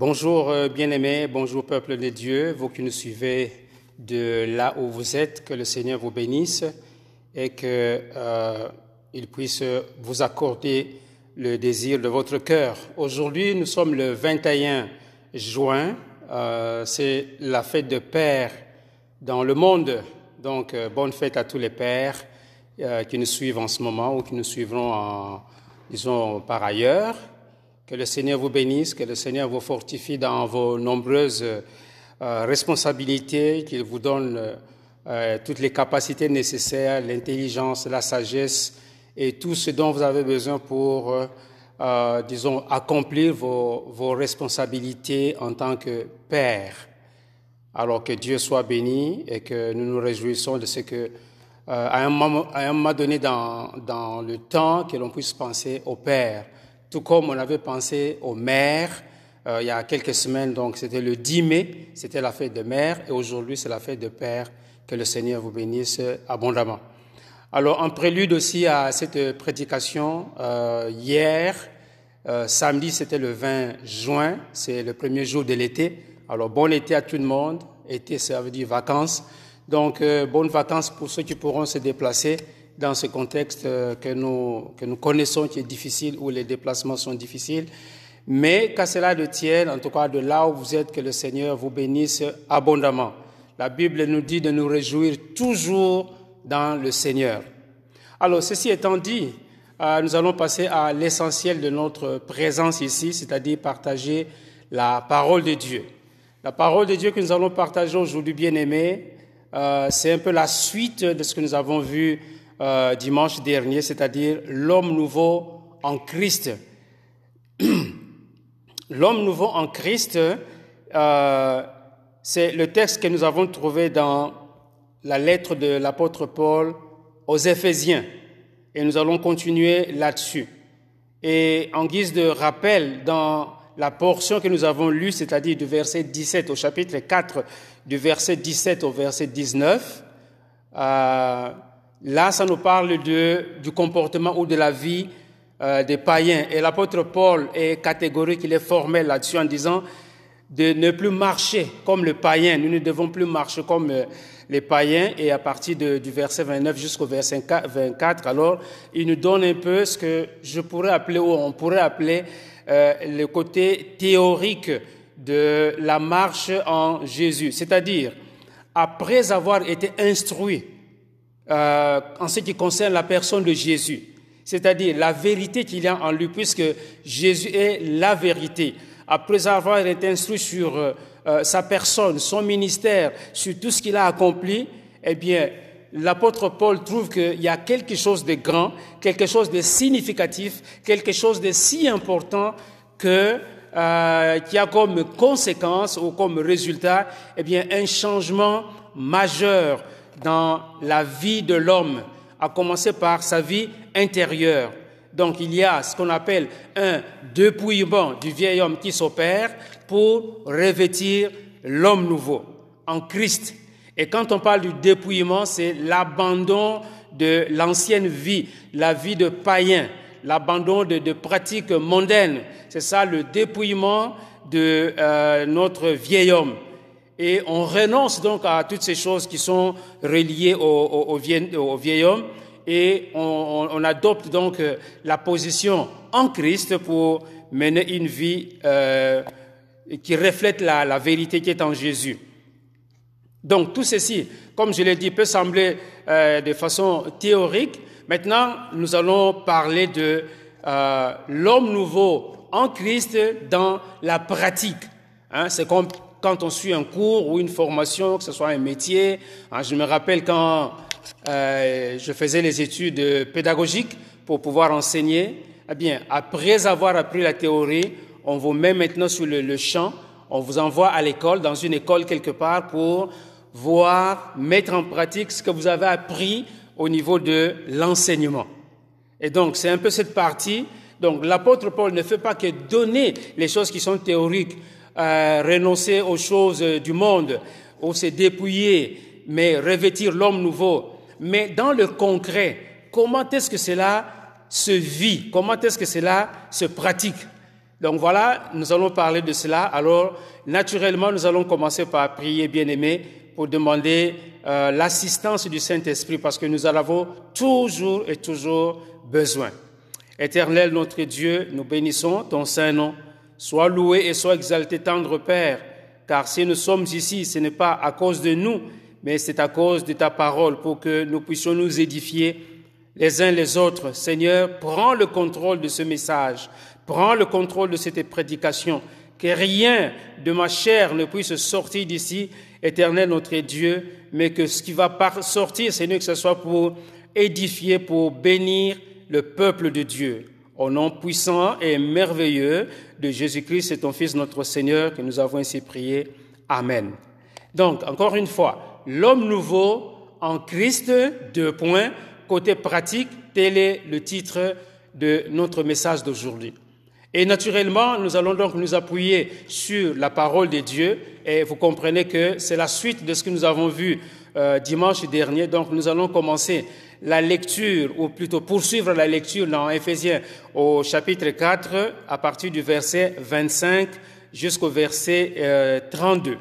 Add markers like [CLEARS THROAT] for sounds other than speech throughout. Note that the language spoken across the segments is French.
Bonjour euh, bien-aimés, bonjour peuple de Dieu, vous qui nous suivez de là où vous êtes, que le Seigneur vous bénisse et qu'il euh, puisse vous accorder le désir de votre cœur. Aujourd'hui, nous sommes le 21 juin, euh, c'est la fête de Père dans le monde. Donc, euh, bonne fête à tous les pères qui nous suivent en ce moment ou qui nous suivront, en, disons, par ailleurs. Que le Seigneur vous bénisse, que le Seigneur vous fortifie dans vos nombreuses euh, responsabilités, qu'il vous donne euh, toutes les capacités nécessaires, l'intelligence, la sagesse et tout ce dont vous avez besoin pour, euh, euh, disons, accomplir vos, vos responsabilités en tant que Père. Alors que Dieu soit béni et que nous nous réjouissons de ce que, euh, à, un moment, à un moment donné dans, dans le temps, que l'on puisse penser au Père tout comme on avait pensé aux mères euh, il y a quelques semaines. Donc, c'était le 10 mai, c'était la fête de mère, et aujourd'hui, c'est la fête de père. Que le Seigneur vous bénisse abondamment. Alors, en prélude aussi à cette prédication, euh, hier, euh, samedi, c'était le 20 juin, c'est le premier jour de l'été. Alors, bon été à tout le monde. Été, ça veut dire vacances. Donc, euh, bonnes vacances pour ceux qui pourront se déplacer dans ce contexte euh, que nous, que nous connaissons qui est difficile, où les déplacements sont difficiles. Mais qu'à cela de tienne, en tout cas de là où vous êtes, que le Seigneur vous bénisse abondamment. La Bible nous dit de nous réjouir toujours dans le Seigneur. Alors, ceci étant dit, euh, nous allons passer à l'essentiel de notre présence ici, c'est-à-dire partager la parole de Dieu. La parole de Dieu que nous allons partager aujourd'hui, bien aimés, euh, c'est un peu la suite de ce que nous avons vu euh, dimanche dernier, c'est-à-dire l'homme nouveau en Christ. [CLEARS THROAT] l'homme nouveau en Christ, euh, c'est le texte que nous avons trouvé dans la lettre de l'apôtre Paul aux Éphésiens. Et nous allons continuer là-dessus. Et en guise de rappel, dans la portion que nous avons lue, c'est-à-dire du verset 17 au chapitre 4, du verset 17 au verset 19, euh, Là, ça nous parle de, du comportement ou de la vie euh, des païens. Et l'apôtre Paul est catégorique, il est formel là-dessus en disant de ne plus marcher comme le païen. Nous ne devons plus marcher comme euh, les païens. Et à partir du verset 29 jusqu'au verset 24, alors, il nous donne un peu ce que je pourrais appeler, ou on pourrait appeler, euh, le côté théorique de la marche en Jésus. C'est-à-dire, après avoir été instruit, euh, en ce qui concerne la personne de Jésus, c'est-à-dire la vérité qu'il y a en lui, puisque Jésus est la vérité. Après avoir été instruit sur euh, euh, sa personne, son ministère, sur tout ce qu'il a accompli, eh bien, l'apôtre Paul trouve qu'il y a quelque chose de grand, quelque chose de significatif, quelque chose de si important que euh, qui a comme conséquence ou comme résultat, eh bien, un changement majeur dans la vie de l'homme, à commencer par sa vie intérieure. Donc il y a ce qu'on appelle un dépouillement du vieil homme qui s'opère pour revêtir l'homme nouveau en Christ. Et quand on parle du dépouillement, c'est l'abandon de l'ancienne vie, la vie de païen, l'abandon de, pratiques mondaines. C'est ça le dépouillement de euh, notre vieil homme. Et on renonce donc à toutes ces choses qui sont reliées au, vieil, homme et on, adopte donc la position en Christ pour mener une vie euh, qui reflète la, vérité qui est en Jésus. Donc tout ceci, comme je l'ai dit, peut sembler euh, de façon théorique. Maintenant, nous allons parler de euh, l'homme nouveau en Christ dans la pratique. Hein, C'est comme quand on suit un cours ou une formation, que ce soit un métier. Hein, je me rappelle quand euh, je faisais les études pédagogiques pour pouvoir enseigner. Eh bien, après avoir appris la théorie, on vous met maintenant sur le, le champ, on vous envoie à l'école, dans une école quelque part, pour voir, mettre en pratique ce que vous avez appris au niveau de l'enseignement. Et donc, c'est un peu cette partie. Donc, l'apôtre Paul ne fait pas que donner les choses qui sont théoriques, euh, renoncer aux choses du monde, ou se dépouiller, mais revêtir l'homme nouveau. Mais dans le concret, comment est-ce que cela se vit? Comment est-ce que cela se pratique? Donc voilà, nous allons parler de cela. Alors, naturellement, nous allons commencer par prier, bien-aimé, pour demander euh, l'assistance du Saint-Esprit, parce que nous en avons toujours et toujours besoin. Éternel notre Dieu, nous bénissons ton saint nom. Sois loué et sois exalté, tendre Père, car si nous sommes ici, ce n'est pas à cause de nous, mais c'est à cause de ta parole pour que nous puissions nous édifier les uns les autres. Seigneur, prends le contrôle de ce message, prends le contrôle de cette prédication, que rien de ma chair ne puisse sortir d'ici, éternel notre Dieu, mais que ce qui va sortir, Seigneur, que ce soit pour édifier, pour bénir le peuple de Dieu. Au nom puissant et merveilleux de Jésus-Christ et ton Fils notre Seigneur, que nous avons ainsi prié. Amen. Donc, encore une fois, l'homme nouveau en Christ, deux points, côté pratique, tel est le titre de notre message d'aujourd'hui. Et naturellement, nous allons donc nous appuyer sur la parole de Dieu et vous comprenez que c'est la suite de ce que nous avons vu euh, dimanche dernier. Donc nous allons commencer la lecture, ou plutôt poursuivre la lecture dans Éphésiens au chapitre 4 à partir du verset 25 jusqu'au verset 32. Euh,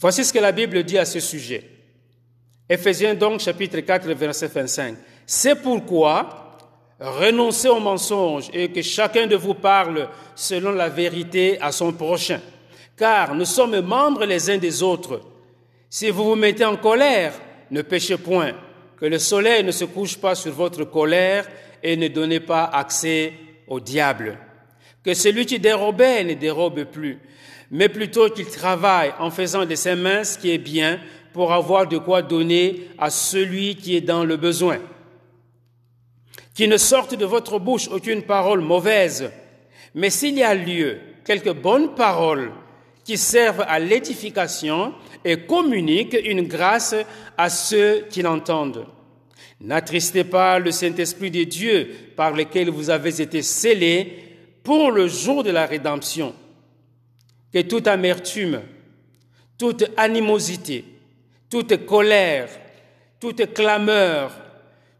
Voici ce que la Bible dit à ce sujet. Éphésiens donc chapitre 4 verset 25. C'est pourquoi renoncez au mensonge et que chacun de vous parle selon la vérité à son prochain. Car nous sommes membres les uns des autres. Si vous vous mettez en colère, ne péchez point. Que le soleil ne se couche pas sur votre colère et ne donnez pas accès au diable. Que celui qui dérobait ne dérobe plus, mais plutôt qu'il travaille en faisant de ses mains ce qui est bien pour avoir de quoi donner à celui qui est dans le besoin. Qu'il ne sorte de votre bouche aucune parole mauvaise, mais s'il y a lieu, quelques bonnes paroles qui servent à l'édification et communiquent une grâce à ceux qui l'entendent. N'attristez pas le Saint-Esprit de Dieu par lequel vous avez été scellés pour le jour de la rédemption. Que toute amertume, toute animosité, toute colère, toute clameur,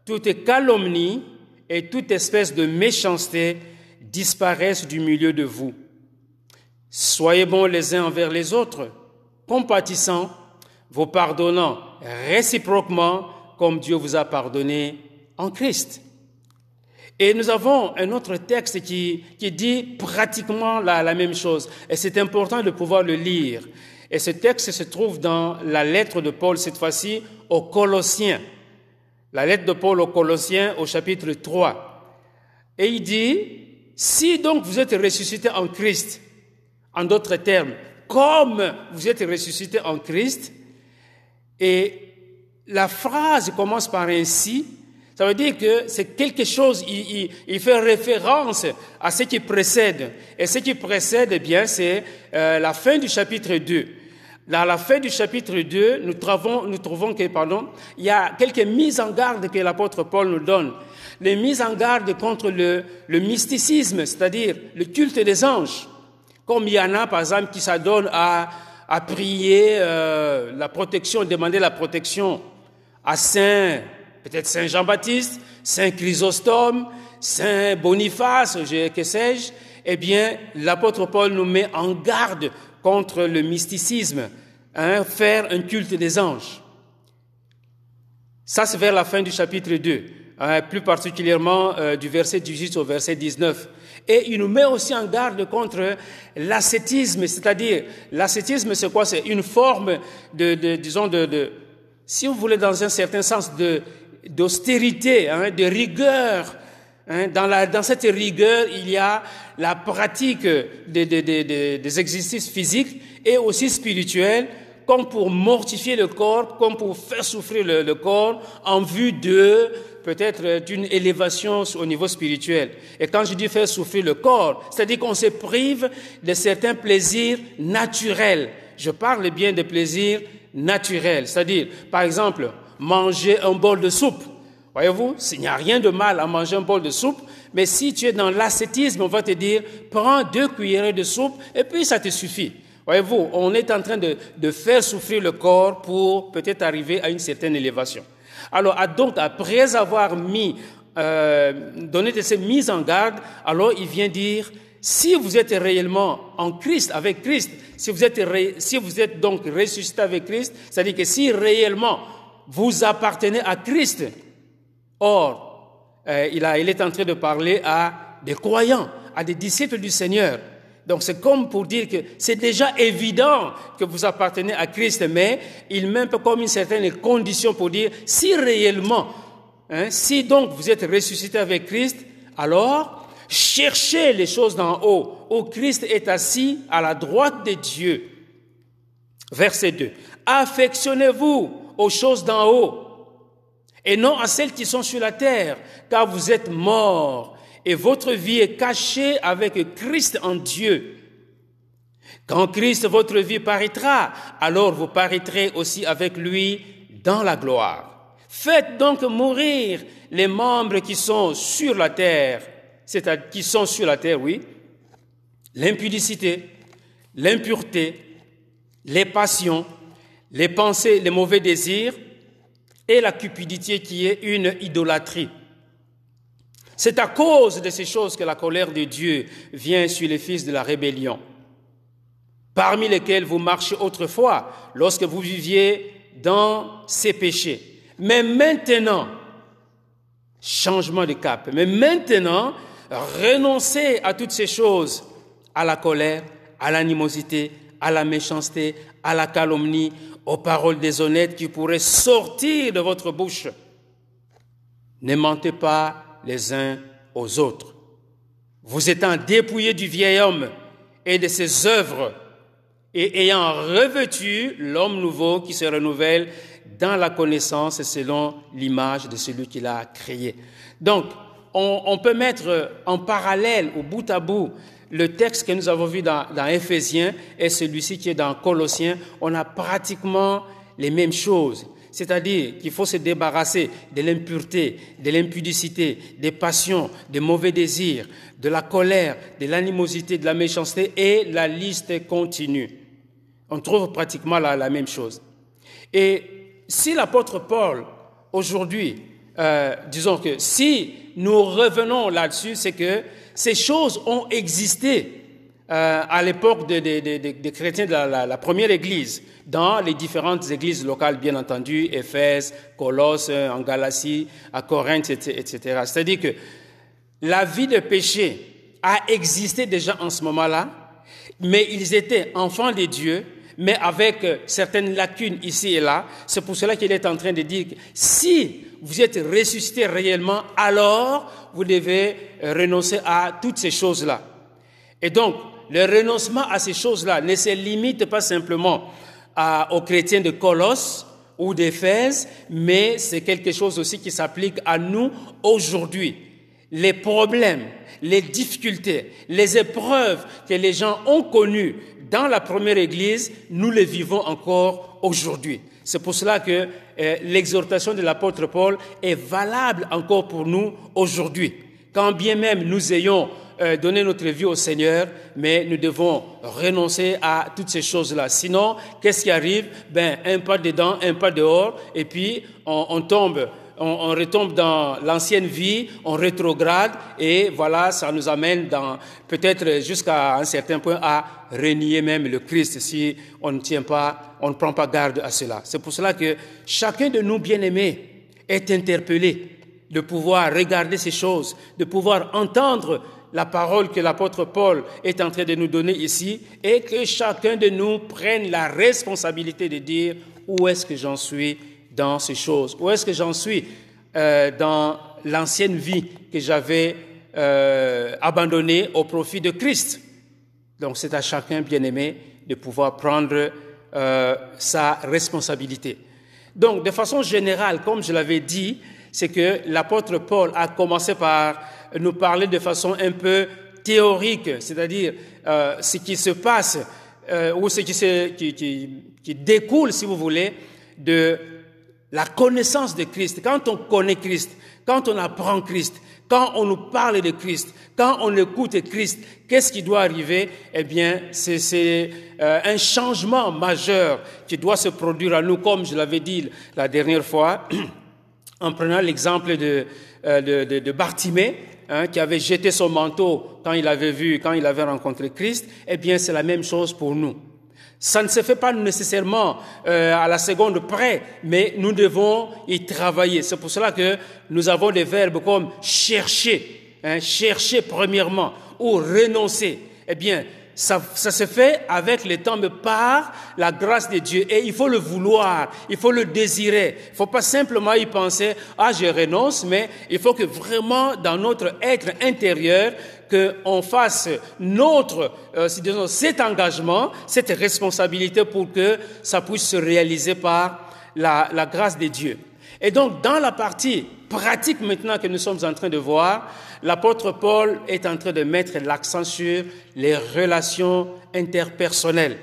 toute calomnie et toute espèce de méchanceté disparaissent du milieu de vous. Soyez bons les uns envers les autres, compatissants, vous pardonnant réciproquement comme Dieu vous a pardonné en Christ. Et nous avons un autre texte qui, qui dit pratiquement la, la même chose. Et c'est important de pouvoir le lire. Et ce texte se trouve dans la lettre de Paul, cette fois-ci aux Colossiens. La lettre de Paul aux Colossiens au chapitre 3. Et il dit, si donc vous êtes ressuscité en Christ, en d'autres termes, comme vous êtes ressuscité en Christ, et la phrase commence par ainsi, ça veut dire que c'est quelque chose, il, fait référence à ce qui précède. Et ce qui précède, eh bien, c'est euh, la fin du chapitre 2. Dans la fin du chapitre 2, nous trouvons, nous trouvons que, pardon, il y a quelques mises en garde que l'apôtre Paul nous donne. Les mises en garde contre le mysticisme, c'est-à-dire le culte des anges. Comme il y en a, par exemple, qui s'adonnent à, prier euh, la protection, demander la protection à Saint, peut-être Saint Jean-Baptiste, Saint Chrysostome, Saint Boniface, que sais-je, eh bien, l'apôtre Paul nous met en garde contre le mysticisme, hein, faire un culte des anges. Ça, c'est vers la fin du chapitre 2, hein, plus particulièrement euh, du verset 18 au verset 19. Et il nous met aussi en garde contre l'ascétisme, c'est-à-dire, l'ascétisme, c'est quoi? C'est une forme de, de disons, de, de, si vous voulez, dans un certain sens, de, d'austérité, hein, de rigueur. Hein, dans, la, dans cette rigueur, il y a la pratique des, des, des, des exercices physiques et aussi spirituels, comme pour mortifier le corps, comme pour faire souffrir le, le corps, en vue de peut-être d'une élévation au niveau spirituel. Et quand je dis faire souffrir le corps, c'est-à-dire qu'on se prive de certains plaisirs naturels. Je parle bien de plaisirs naturels, c'est-à-dire, par exemple, manger un bol de soupe. Voyez-vous, il n'y a rien de mal à manger un bol de soupe, mais si tu es dans l'ascétisme, on va te dire, prends deux cuillerées de soupe et puis ça te suffit. Voyez-vous, on est en train de, de faire souffrir le corps pour peut-être arriver à une certaine élévation. Alors, donc, après avoir mis, euh, donné de ces mises en garde, alors il vient dire, si vous êtes réellement en Christ, avec Christ, si vous êtes, si vous êtes donc ressuscité avec Christ, c'est-à-dire que si réellement vous appartenez à Christ, or, euh, il, est en train de parler à des croyants, à des disciples du Seigneur. Donc c'est comme pour dire que c'est déjà évident que vous appartenez à Christ, mais il met comme une certaine condition pour dire si réellement, hein, si donc vous êtes ressuscité avec Christ, alors cherchez les choses d'en haut, où Christ est assis à la droite de Dieu. Verset 2. Affectionnez-vous aux choses d'en haut et non à celles qui sont sur la terre, car vous êtes morts et votre vie est cachée avec Christ en Dieu. Quand Christ, votre vie, paraîtra, alors vous paraîtrez aussi avec lui dans la gloire. Faites donc mourir les membres qui sont sur la terre, c'est-à-dire qui sont sur la terre, oui, l'impudicité, l'impureté, les passions, les pensées, les mauvais désirs et la cupidité qui est une idolâtrie. C'est à cause de ces choses que la colère de Dieu vient sur les fils de la rébellion, parmi lesquels vous marchez autrefois lorsque vous viviez dans ces péchés. Mais maintenant, changement de cap, mais maintenant, renoncez à toutes ces choses, à la colère, à l'animosité, à la méchanceté, à la calomnie, aux paroles déshonnêtes qui pourraient sortir de votre bouche. Ne mentez pas les uns aux autres. Vous étant dépouillés du vieil homme et de ses œuvres, et ayant revêtu l'homme nouveau qui se renouvelle dans la connaissance selon l'image de celui qui l'a créé. Donc, on, peut mettre en parallèle, au bout à bout, le texte que nous avons vu dans, dans Éphésiens et celui-ci qui est dans Colossiens. On a pratiquement les mêmes choses. C'est-à-dire qu'il faut se débarrasser de l'impureté, de l'impudicité, des passions, des mauvais désirs, de la colère, de l'animosité, de la méchanceté, et la liste continue. On trouve pratiquement la, même chose. Et si l'apôtre Paul, aujourd'hui, euh, disons que si nous revenons là-dessus, c'est que ces choses ont existé euh, à l'époque des chrétiens de la, première Église, dans les différentes églises locales, bien entendu, Éphèse, Colosse, en Galatie, à Corinthe, etc. C'est-à-dire que la vie de péché a existé déjà en ce moment-là, mais ils étaient enfants de Dieu, mais avec certaines lacunes ici et là. C'est pour cela qu'il est en train de dire que si vous êtes ressuscité réellement, alors vous devez renoncer à toutes ces choses-là. Et donc, le renoncement à ces choses-là ne se limite pas simplement aux chrétiens de Colosse ou d'Éphèse, mais c'est quelque chose aussi qui s'applique à nous aujourd'hui. Les problèmes, les difficultés, les épreuves que les gens ont connues dans la première Église, nous les vivons encore aujourd'hui. C'est pour cela que euh, l'exhortation de l'apôtre Paul est valable encore pour nous aujourd'hui. Quand bien même nous ayons euh, donner notre vie au Seigneur, mais nous devons renoncer à toutes ces choses-là. Sinon, qu'est-ce qui arrive? Ben, un pas dedans, un pas dehors, et puis on, tombe on, retombe dans l'ancienne vie, on rétrograde et voilà, ça nous amène dans peut-être jusqu'à un certain point à renier même le Christ si on ne tient pas, on ne prend pas garde à cela. C'est pour cela que chacun de nous bien-aimés est interpellé de pouvoir regarder ces choses, de pouvoir entendre la parole que l'apôtre Paul est en train de nous donner ici et que chacun de nous prenne la responsabilité de dire où est-ce que j'en suis dans ces choses, où est-ce que j'en suis euh, dans l'ancienne vie que j'avais euh, abandonnée au profit de Christ? Donc c'est à chacun, bien aimé, de pouvoir prendre euh, sa responsabilité. Donc de façon générale, comme je l'avais dit, c'est que l'apôtre Paul a commencé par nous parler de façon un peu théorique, c'est-à-dire euh, ce qui se passe euh, ou ce qui, se, qui, qui, qui, découle, si vous voulez, de la connaissance de Christ. Quand on connaît Christ, quand on apprend Christ, quand on nous parle de Christ, quand on écoute Christ, qu'est-ce qui doit arriver? Eh bien, c'est euh, un changement majeur qui doit se produire à nous, comme je l'avais dit la dernière fois, [CLEARS THROAT] en prenant l'exemple de, euh, de, de, de Bartimée hein, qui avait jeté son manteau quand il avait vu, quand il avait rencontré Christ, eh bien c'est la même chose pour nous. Ça ne se fait pas nécessairement euh, à la seconde près, mais nous devons y travailler. C'est pour cela que nous avons des verbes comme chercher, hein, chercher premièrement, ou renoncer. Eh bien, ça, se fait avec le temps, mais par la grâce de Dieu. Et il faut le vouloir, il faut le désirer. Il ne faut pas simplement y penser, ah, je renonce, mais il faut que vraiment dans notre être intérieur, qu'on fasse notre, euh, cet engagement, cette responsabilité pour que ça puisse se réaliser par la grâce de Dieu. Et donc, dans la partie pratique maintenant que nous sommes en train de voir, l'apôtre Paul est en train de mettre l'accent sur les relations interpersonnelles.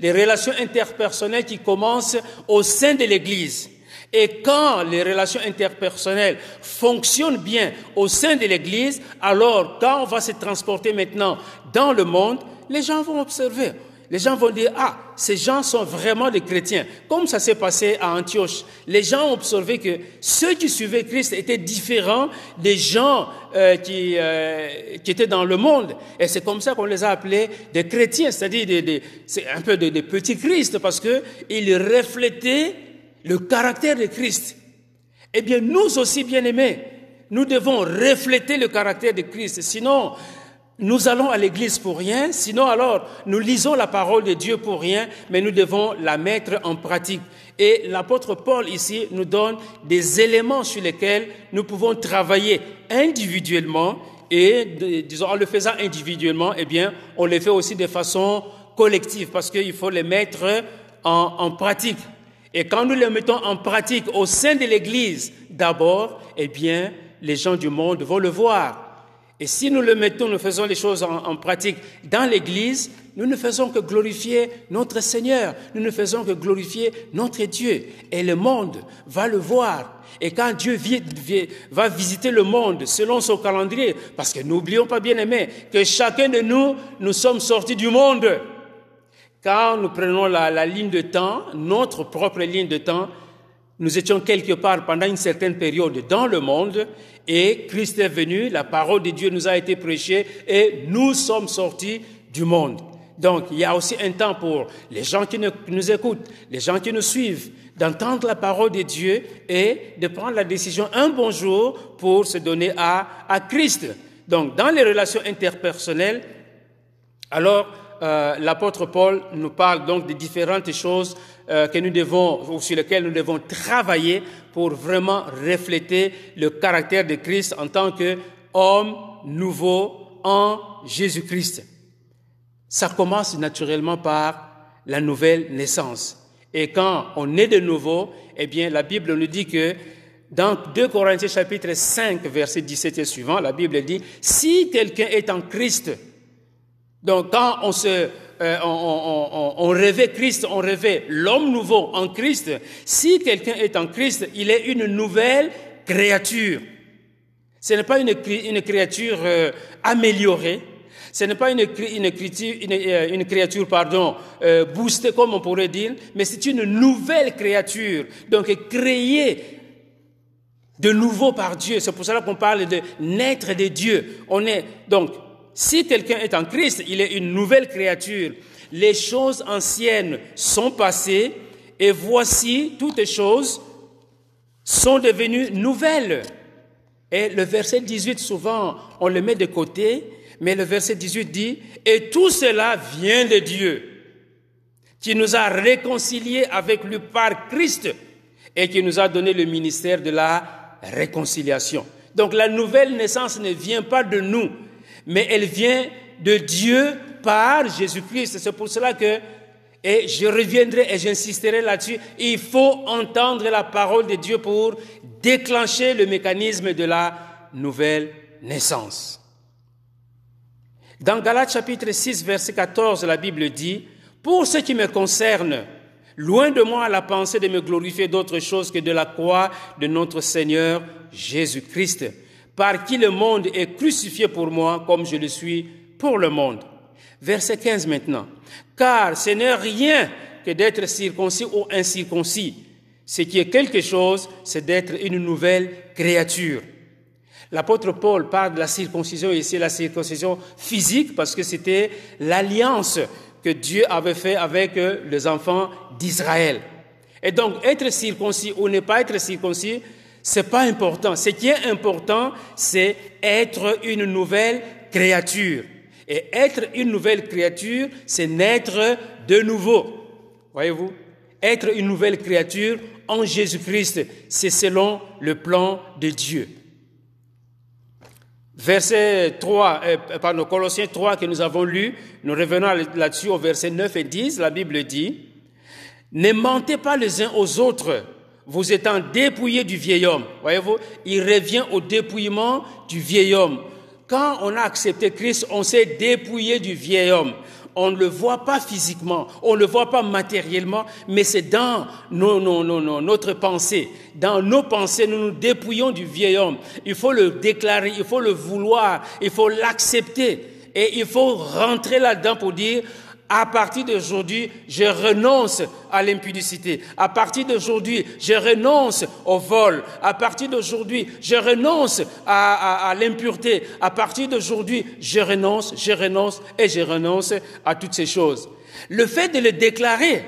Les relations interpersonnelles qui commencent au sein de l'Église. Et quand les relations interpersonnelles fonctionnent bien au sein de l'Église, alors quand on va se transporter maintenant dans le monde, les gens vont observer. Les gens vont dire, ah, ces gens sont vraiment des chrétiens. Comme ça s'est passé à Antioche. Les gens ont observé que ceux qui suivaient Christ étaient différents des gens euh, qui, euh, qui étaient dans le monde. Et c'est comme ça qu'on les a appelés des chrétiens, c'est-à-dire un peu des, petits Christ, parce qu'ils reflétaient le caractère de Christ. Eh bien, nous aussi, bien-aimés, nous devons refléter le caractère de Christ. Sinon, nous allons à l'église pour rien, sinon alors nous lisons la parole de Dieu pour rien, mais nous devons la mettre en pratique. Et l'apôtre Paul ici nous donne des éléments sur lesquels nous pouvons travailler individuellement et, disons, en le faisant individuellement, eh bien, on le fait aussi de façon collective parce qu'il faut les mettre en, pratique. Et quand nous les mettons en pratique au sein de l'Église, d'abord, eh bien, les gens du monde vont le voir. Et si nous le mettons, nous faisons les choses en, pratique dans l'Église, nous ne faisons que glorifier notre Seigneur, nous ne faisons que glorifier notre Dieu. Et le monde va le voir. Et quand Dieu va visiter le monde selon son calendrier, parce que n'oublions pas bien aimé, que chacun de nous, nous sommes sortis du monde. Quand nous prenons la, la ligne de temps, notre propre ligne de temps, nous étions quelque part pendant une certaine période dans le monde et Christ est venu, la parole de Dieu nous a été prêchée et nous sommes sortis du monde. Donc, il y a aussi un temps pour les gens qui nous écoutent, les gens qui nous suivent, d'entendre la parole de Dieu et de prendre la décision un bon jour pour se donner à, à Christ. Donc, dans les relations interpersonnelles, alors, euh, l'apôtre Paul nous parle donc de différentes choses euh, que nous devons, ou sur lesquelles nous devons travailler pour vraiment refléter le caractère de Christ en tant qu'homme nouveau en Jésus-Christ. Ça commence naturellement par la nouvelle naissance. Et quand on est de nouveau, eh bien, la Bible nous dit que dans 2 Corinthiens chapitre 5, verset 17 et suivant, la Bible dit, si quelqu'un est en Christ, donc quand on se, euh, on, on, rêvait Christ, on rêvait l'homme nouveau en Christ. Si quelqu'un est en Christ, il est une nouvelle créature. Ce n'est pas une, créature euh, améliorée. Ce n'est pas une, une, euh, une, créature, pardon, boostée comme on pourrait dire, mais c'est une nouvelle créature. Donc créée de nouveau par Dieu. C'est pour cela qu'on parle de naître de Dieu. On est donc si quelqu'un est en Christ, il est une nouvelle créature. Les choses anciennes sont passées et voici toutes choses sont devenues nouvelles. Et le verset 18, souvent, on le met de côté, mais le verset 18 dit, et tout cela vient de Dieu, qui nous a réconciliés avec lui par Christ et qui nous a donné le ministère de la réconciliation. Donc la nouvelle naissance ne vient pas de nous, mais elle vient de Dieu par Jésus-Christ. C'est pour cela que, et je reviendrai et j'insisterai là-dessus, il faut entendre la parole de Dieu pour déclencher le mécanisme de la nouvelle naissance. Dans Galates chapitre 6, verset 14, la Bible dit, Pour ce qui me concerne, loin de moi la pensée de me glorifier d'autre chose que de la croix de notre Seigneur Jésus-Christ par qui le monde est crucifié pour moi comme je le suis pour le monde. Verset 15 maintenant. Car ce n'est rien que d'être circoncis ou incirconcis. Ce qui est quelque chose, c'est d'être une nouvelle créature. L'apôtre Paul parle de la circoncision ici, la circoncision physique, parce que c'était l'alliance que Dieu avait fait avec euh, les enfants d'Israël. Et donc, être circoncis ou ne pas être circoncis, c'est pas important. Ce qui est important, c'est être une nouvelle créature. Et être une nouvelle créature, c'est naître de nouveau. Voyez-vous? Être une nouvelle créature en Jésus-Christ, c'est selon le plan de Dieu. Verset 3, euh, pardon, Colossiens 3 que nous avons lu, nous revenons là-dessus au verset 9 et 10, la Bible dit, Ne mentez pas les uns aux autres, vous étant dépouillés du vieil homme. Voyez-vous, il revient au dépouillement du vieil homme. Quand on a accepté Christ, on s'est dépouillé du vieil homme on ne le voit pas physiquement, on ne le voit pas matériellement, mais c'est dans nos, notre pensée. Dans nos pensées, nous nous dépouillons du vieil homme. Il faut le déclarer, il faut le vouloir, il faut l'accepter. Et il faut rentrer là-dedans pour dire, à partir d'aujourd'hui, je renonce à l'impudicité. À partir d'aujourd'hui, je renonce au vol. À partir d'aujourd'hui, je renonce à, l'impureté. À partir d'aujourd'hui, je renonce, je renonce et je renonce à toutes ces choses. Le fait de le déclarer,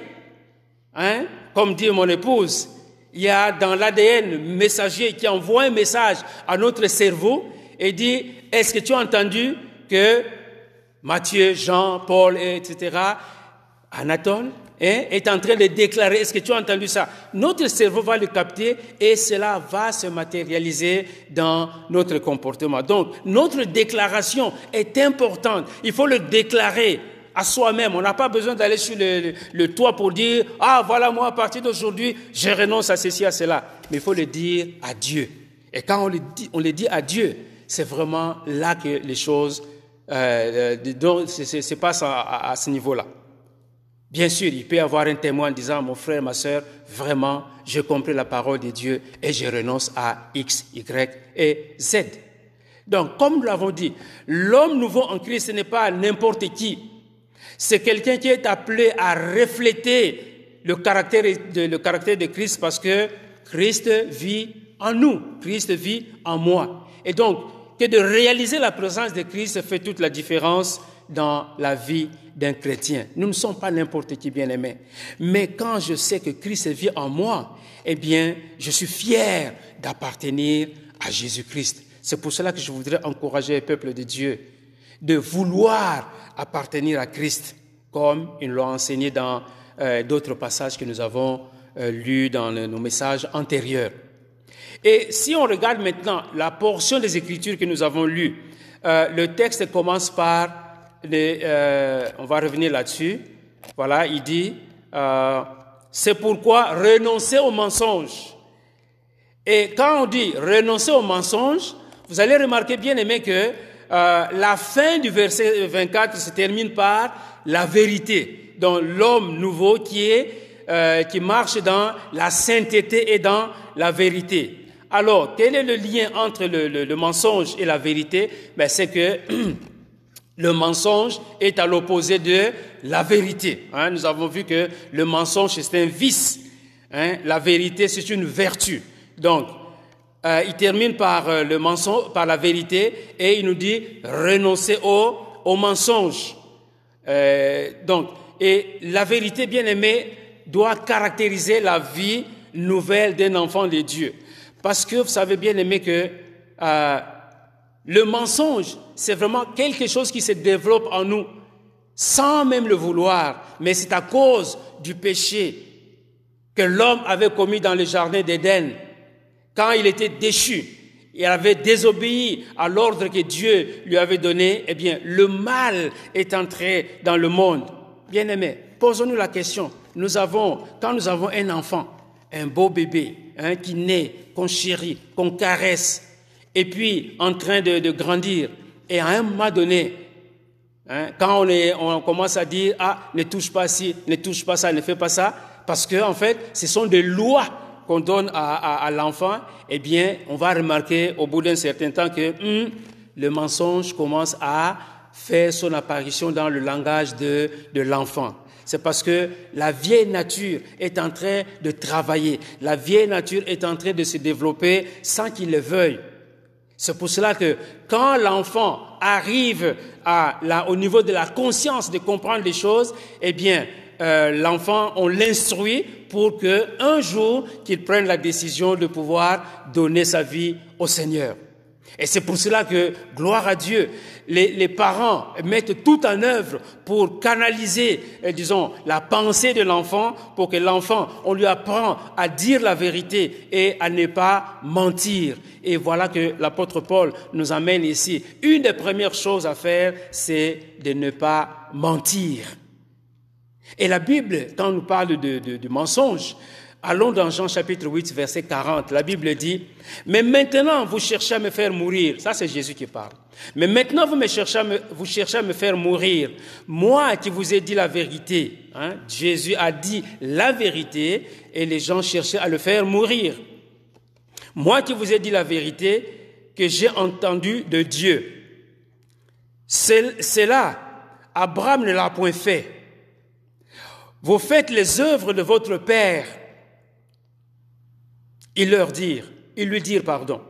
hein, comme dit mon épouse, il y a dans l'ADN messager qui envoie un message à notre cerveau et dit, est-ce que tu as entendu que Matthieu, Jean, Paul, etc., Anatole, hein, est en train de déclarer, est-ce que tu as entendu ça? Notre cerveau va le capter et cela va se matérialiser dans notre comportement. Donc, notre déclaration est importante. Il faut le déclarer à soi-même. On n'a pas besoin d'aller sur le, toit pour dire, ah voilà, moi, à partir d'aujourd'hui, je renonce à ceci, à cela. Mais il faut le dire à Dieu. Et quand on le dit, on le dit à Dieu, c'est vraiment là que les choses euh, donc, c'est pas à, à ce niveau-là. Bien sûr, il peut y avoir un témoin disant, mon frère, ma soeur, vraiment, j'ai compris la parole de Dieu et je renonce à X, Y et Z. Donc, comme nous l'avons dit, l'homme nouveau en Christ, ce n'est pas n'importe qui. C'est quelqu'un qui est appelé à refléter le caractère de, le caractère de Christ parce que Christ vit en nous, Christ vit en moi. Et donc, que de réaliser la présence de Christ fait toute la différence dans la vie d'un chrétien. Nous ne sommes pas n'importe qui, bien aimé. Mais quand je sais que Christ vit en moi, eh bien, je suis fier d'appartenir à Jésus-Christ. C'est pour cela que je voudrais encourager le peuple de Dieu de vouloir appartenir à Christ, comme il l'a enseigné dans euh, d'autres passages que nous avons euh, lus dans nos messages antérieurs. Et si on regarde maintenant la portion des Écritures que nous avons lues, euh, le texte commence par, euh, on va revenir là-dessus, voilà, il dit, euh, c'est pourquoi renoncer au mensonge. Et quand on dit renoncer au mensonge, vous allez remarquer bien aimé que la fin du verset 24 se termine par la vérité, donc l'homme nouveau qui est, qui marche dans la sainteté et dans la vérité. Alors, quel est le lien entre le, mensonge et la vérité? Ben, C'est que [CLEARS THROAT] le mensonge est à l'opposé de la vérité. Hein. Nous avons vu que le mensonge, c'est un vice. Hein. La vérité, c'est une vertu. Donc, euh, il termine par euh, le mensonge, par la vérité, et il nous dit renoncer au, mensonge. Euh, donc, et la vérité, bien aimée, doit caractériser la vie nouvelle d'un enfant de Dieu. Parce que vous savez bien aimé que euh, le mensonge, c'est vraiment quelque chose qui se développe en nous sans même le vouloir, mais c'est à cause du péché que l'homme avait commis dans le jardin d'Éden. Quand il était déchu, il avait désobéi à l'ordre que Dieu lui avait donné, eh bien, le mal est entré dans le monde. Bien aimé, posons-nous la question. Nous avons, quand nous avons un enfant, un beau bébé, hein, qui naît, qu'on chérit, qu'on caresse, et puis en train de, grandir. Et à un moment donné, hein, quand on, commence à dire, ah, ne touche pas ci, ne touche pas ça, ne fais pas ça, parce que en fait, ce sont des lois qu'on donne à, l'enfant, eh bien, on va remarquer au bout d'un certain temps que hum, le mensonge commence à faire son apparition dans le langage de l'enfant. C'est parce que la vieille nature est en train de travailler. La vieille nature est en train de se développer sans qu'il le veuille. C'est pour cela que quand l'enfant arrive à, au niveau de la conscience de comprendre les choses, eh bien, euh, l'enfant, on l'instruit pour que un jour qu'il prenne la décision de pouvoir donner sa vie au Seigneur. Et c'est pour cela que, gloire à Dieu, les, parents mettent tout en œuvre pour canaliser, euh, disons, la pensée de l'enfant, pour que l'enfant, on lui apprend à dire la vérité et à ne pas mentir. Et voilà que l'apôtre Paul nous amène ici. Une des premières choses à faire, c'est de ne pas mentir. Et la Bible, quand on nous parle de, de, de mensonge, Allons dans Jean chapitre 8, verset 40. La Bible dit, mais maintenant vous cherchez à me faire mourir. Ça, c'est Jésus qui parle. Mais maintenant vous, me cherchez, à me, vous cherchez à me faire mourir. Moi qui vous ai dit la vérité. Hein, Jésus a dit la vérité et les gens cherchaient à le faire mourir. Moi qui vous ai dit la vérité que j'ai entendu de Dieu. C'est là. Abraham ne l'a point fait. Vous faites les œuvres de votre Père. Ils leur dirent, ils lui dirent pardon.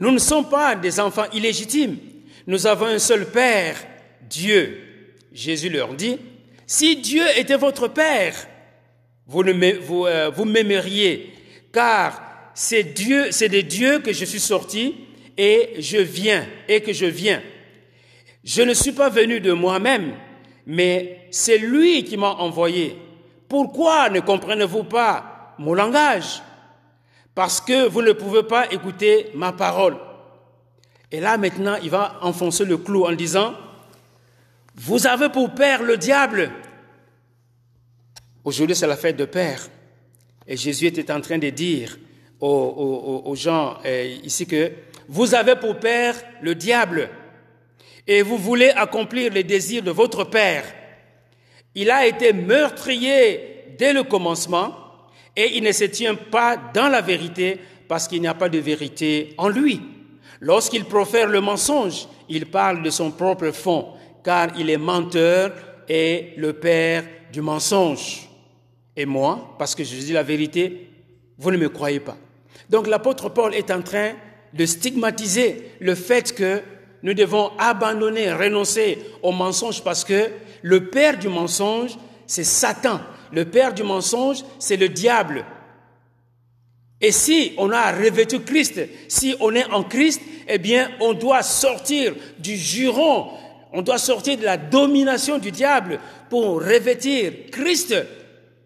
Nous ne sommes pas des enfants illégitimes. Nous avons un seul Père, Dieu. Jésus leur dit, si Dieu était votre Père, vous, vous, euh, vous m'aimeriez, car c'est Dieu, c'est de Dieu que je suis sorti et je viens, et que je viens. Je ne suis pas venu de moi-même, mais c'est lui qui m'a envoyé. Pourquoi ne comprenez-vous pas mon langage? Parce que vous ne pouvez pas écouter ma parole. Et là maintenant, il va enfoncer le clou en disant, vous avez pour père le diable. Aujourd'hui, c'est la fête de Père. Et Jésus était en train de dire aux, gens euh, ici que vous avez pour père le diable et vous voulez accomplir les désirs de votre père. Il a été meurtrier dès le commencement et il ne se tient pas dans la vérité parce qu'il n'y a pas de vérité en lui. Lorsqu'il profère le mensonge, il parle de son propre fond, car il est menteur et le père du mensonge. Et moi, parce que je dis la vérité, vous ne me croyez pas. Donc l'apôtre Paul est en train de stigmatiser le fait que nous devons abandonner, renoncer au mensonge parce que le père du mensonge, c'est Satan. Le père du mensonge, c'est le diable. Et si on a revêtu Christ, si on est en Christ, eh bien, on doit sortir du juron, on doit sortir de la domination du diable pour revêtir Christ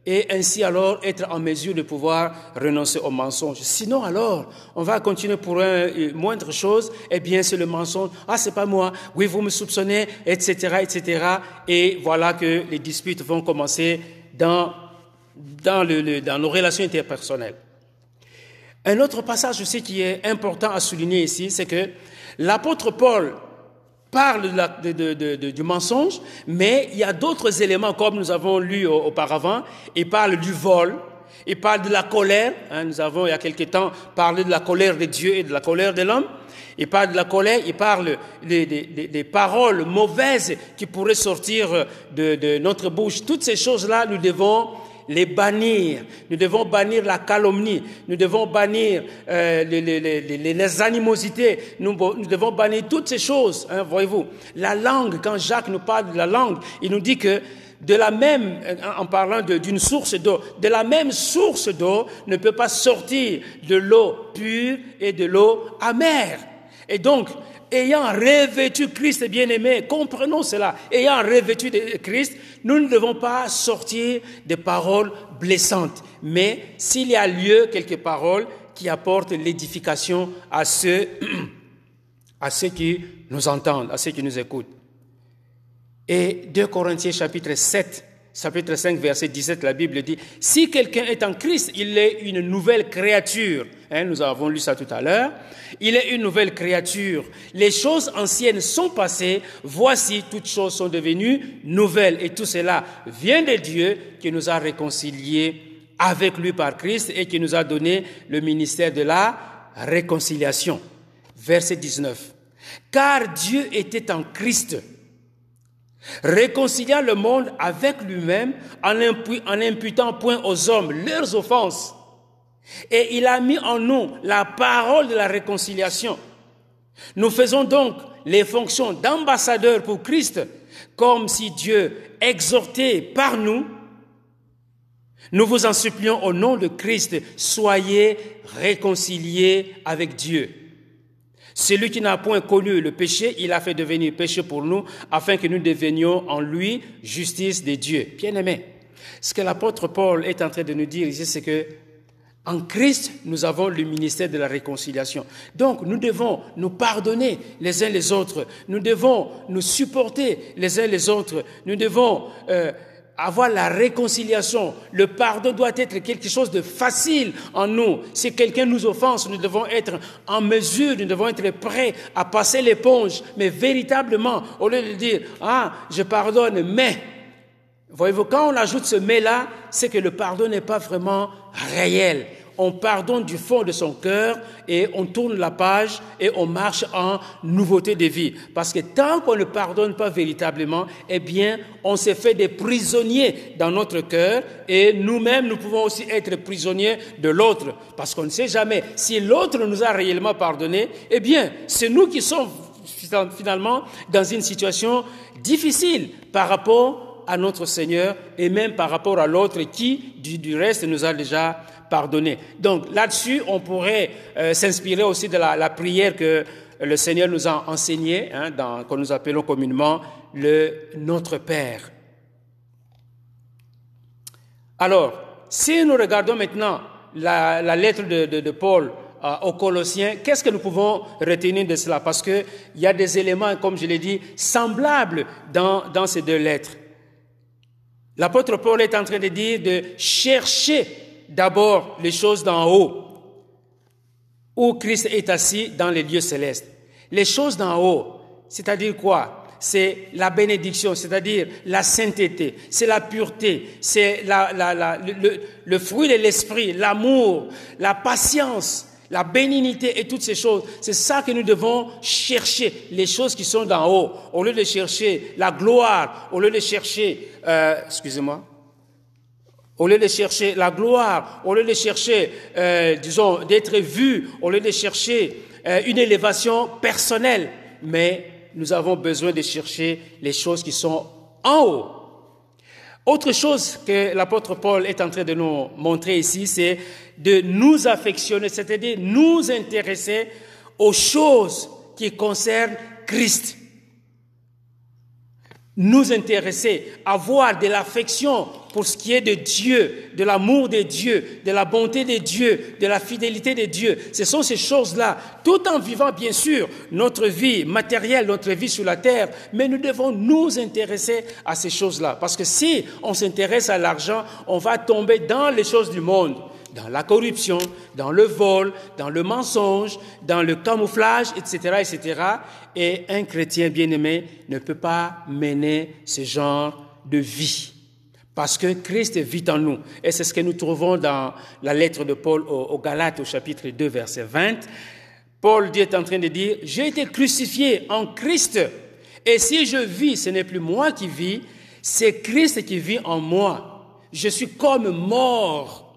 et ainsi alors être en mesure de pouvoir renoncer au mensonge. Sinon alors, on va continuer pour un, une moindre chose, eh bien c'est le mensonge, ah c'est pas moi, oui vous me soupçonnez, etc., etc. Et voilà que les disputes vont commencer dans, nos relations interpersonnelles. Un autre passage aussi qui est important à souligner ici, c'est que l'apôtre Paul parle de, du mensonge, mais il y a d'autres éléments, comme nous avons lu auparavant. Il parle du vol, il parle de la colère. Hein, nous avons, il y a quelque temps, parlé de la colère de Dieu et de la colère de l'homme. Il parle de la colère, il parle des, des, des paroles mauvaises qui pourraient sortir de, de notre bouche. Toutes ces choses-là, nous devons les bannir. Nous devons bannir la calomnie. Nous devons bannir euh, les, les, les, les, animosités. Nous, devons bannir toutes ces choses. Hein, voyez-vous, la langue. Quand Jacques nous parle de la langue, il nous dit que de la même, en parlant d'une source d'eau, de la même source d'eau ne peut pas sortir de l'eau pure et de l'eau amère. Et donc, ayant revêtu Christ bien-aimé, comprenons cela, ayant revêtu Christ, nous ne devons pas sortir des paroles blessantes, mais s'il y a lieu, quelques paroles qui apportent l'édification à ceux, [CLEARS THROAT] à ceux qui nous entendent, à ceux qui nous écoutent. Et 2 Corinthiens chapitre 7, chapitre 5, verset 17, la Bible dit, si quelqu'un est en Christ, il est une nouvelle créature. Hein, nous avons lu ça tout à l'heure. Il est une nouvelle créature. Les choses anciennes sont passées. Voici, toutes choses sont devenues nouvelles. Et tout cela vient de Dieu qui nous a réconciliés avec lui par Christ et qui nous a donné le ministère de la réconciliation. Verset 19. Car Dieu était en Christ réconciliant le monde avec lui-même en, imputant point aux hommes leurs offenses. Et il a mis en nous la parole de la réconciliation. Nous faisons donc les fonctions d'ambassadeurs pour Christ, comme si Dieu exhortait par nous. Nous vous en supplions au nom de Christ, soyez réconciliés avec Dieu. Celui qui n'a point connu le péché, il a fait devenir péché pour nous, afin que nous devenions en lui justice de Dieu. Bien aimé, ce que l'apôtre Paul est en train de nous dire ici, c'est que en Christ, nous avons le ministère de la réconciliation. Donc, nous devons nous pardonner les uns les autres. Nous devons nous supporter les uns les autres. Nous devons euh, avoir la réconciliation. Le pardon doit être quelque chose de facile en nous. Si quelqu'un nous offense, nous devons être en mesure, nous devons être prêts à passer l'éponge. Mais véritablement, au lieu de dire, ah, je pardonne, mais Voyez-vous, quand on ajoute ce mais-là, c'est que le pardon n'est pas vraiment réel. On pardonne du fond de son cœur et on tourne la page et on marche en nouveauté de vie. Parce que tant qu'on ne pardonne pas véritablement, eh bien, on s'est fait des prisonniers dans notre cœur et nous-mêmes, nous pouvons aussi être prisonniers de l'autre. Parce qu'on ne sait jamais si l'autre nous a réellement pardonné, eh bien, c'est nous qui sommes finalement dans une situation difficile par rapport à notre Seigneur et même par rapport à l'autre qui, du, reste, nous a déjà Donc là-dessus, on pourrait euh, s'inspirer aussi de la, prière que le Seigneur nous a enseignée, hein, que nous appelons communément le Notre Père. Alors, si nous regardons maintenant la, lettre de, Paul euh, aux Colossiens, qu'est-ce que nous pouvons retenir de cela? Parce qu'il y a des éléments, comme je l'ai dit, semblables dans, dans ces deux lettres. L'apôtre Paul est en train de dire de chercher d'abord les choses d'en haut, où Christ est assis dans les lieux célestes. Les choses d'en haut, c'est-à-dire quoi? C'est la bénédiction, c'est-à-dire la sainteté, c'est la pureté, c'est le, le fruit de l'esprit, l'amour, la patience, la bénignité et toutes ces choses, c'est ça que nous devons chercher, les choses qui sont d'en haut, au lieu de chercher la gloire, au lieu de chercher, euh, excusez-moi, au lieu de chercher la gloire, au lieu de chercher, euh, disons, d'être vu, au lieu de chercher euh, une élévation personnelle, mais nous avons besoin de chercher les choses qui sont en haut. Autre chose que l'apôtre Paul est en train de nous montrer ici, c'est de nous affectionner, c'est-à-dire nous intéresser aux choses qui concernent Christ. Nous intéresser, avoir de l'affection pour ce qui est de Dieu, de l'amour de Dieu, de la bonté de Dieu, de la fidélité de Dieu. Ce sont ces choses-là, tout en vivant bien sûr notre vie matérielle, notre vie sur la terre, mais nous devons nous intéresser à ces choses-là. Parce que si on s'intéresse à l'argent, on va tomber dans les choses du monde dans la corruption, dans le vol, dans le mensonge, dans le camouflage, etc., etc. Et un chrétien bien-aimé ne peut pas mener ce genre de vie. Parce que Christ vit en nous. Et c'est ce que nous trouvons dans la lettre de Paul aux Galates au chapitre 2, verset 20. Paul est en train de dire, j'ai été crucifié en Christ. Et si je vis, ce n'est plus moi qui vis, c'est Christ qui vit en moi. Je suis comme mort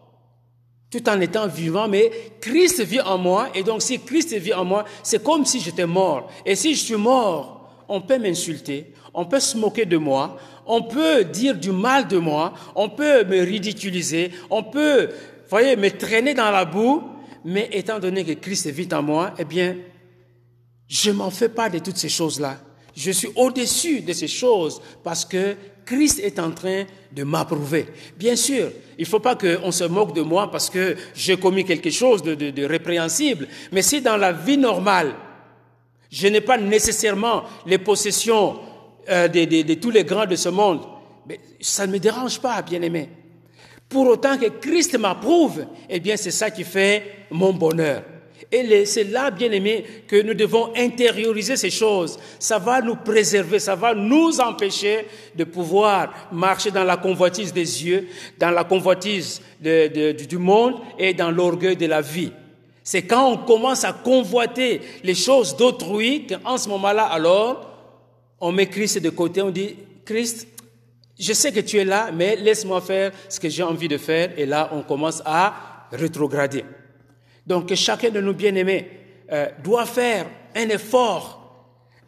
tout en étant vivant, mais Christ vit en moi, et donc si Christ vit en moi, c'est comme si j'étais mort. Et si je suis mort, on peut m'insulter, on peut se moquer de moi, on peut dire du mal de moi, on peut me ridiculiser, on peut, voyez, me traîner dans la boue, mais étant donné que Christ vit en moi, eh bien, je m'en fais pas de toutes ces choses-là. Je suis au-dessus de ces choses parce que Christ est en train de m'approuver. Bien sûr, il ne faut pas qu'on se moque de moi parce que j'ai commis quelque chose de, répréhensible, mais si dans la vie normale, je n'ai pas nécessairement les possessions euh, de, tous les grands de ce monde, ça ne me dérange pas, bien aimé. Pour autant que Christ m'approuve, eh bien c'est ça qui fait mon bonheur. Et c'est là, bien aimé, que nous devons intérioriser ces choses. Ça va nous préserver, ça va nous empêcher de pouvoir marcher dans la convoitise des yeux, dans la convoitise du monde et dans l'orgueil de la vie. C'est quand on commence à convoiter les choses d'autrui qu'en ce moment-là, alors, on met Christ de côté, on dit, Christ, je sais que tu es là, mais laisse-moi faire ce que j'ai envie de faire. Et là, on commence à rétrograder. Donc chacun de nous bien-aimés euh, doit faire un effort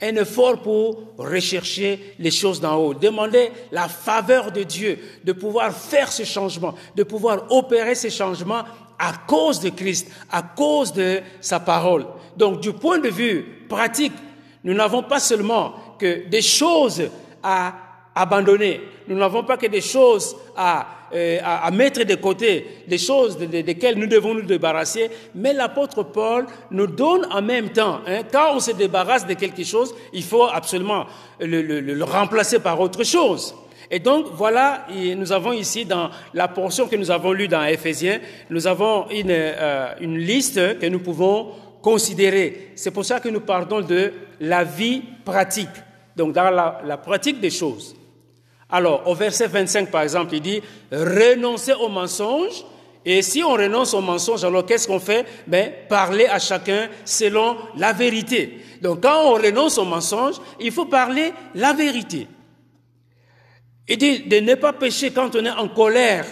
un effort pour rechercher les choses d'en haut, demander la faveur de Dieu, de pouvoir faire ce changement, de pouvoir opérer ces changements à cause de Christ, à cause de sa parole. Donc du point de vue pratique, nous n'avons pas seulement que des choses à abandonner, nous n'avons pas que des choses à euh, à, mettre de côté les choses desquelles nous devons nous débarrasser, mais l'apôtre Paul nous donne en même temps, hein, quand on se débarrasse de quelque chose, il faut absolument le, remplacer par autre chose. Et donc voilà, nous avons ici dans la portion que nous avons lue dans Éphésiens, nous avons une, euh, une liste que nous pouvons considérer. C'est pour ça que nous parlons de la vie pratique, donc dans la pratique des choses. Alors, au verset 25, par exemple, il dit renoncer au mensonge. Et si on renonce au mensonge, alors qu'est-ce qu'on fait? Ben, parler à chacun selon la vérité. Donc, quand on renonce au mensonge, il faut parler la vérité. Il dit de ne pas pécher quand on est en colère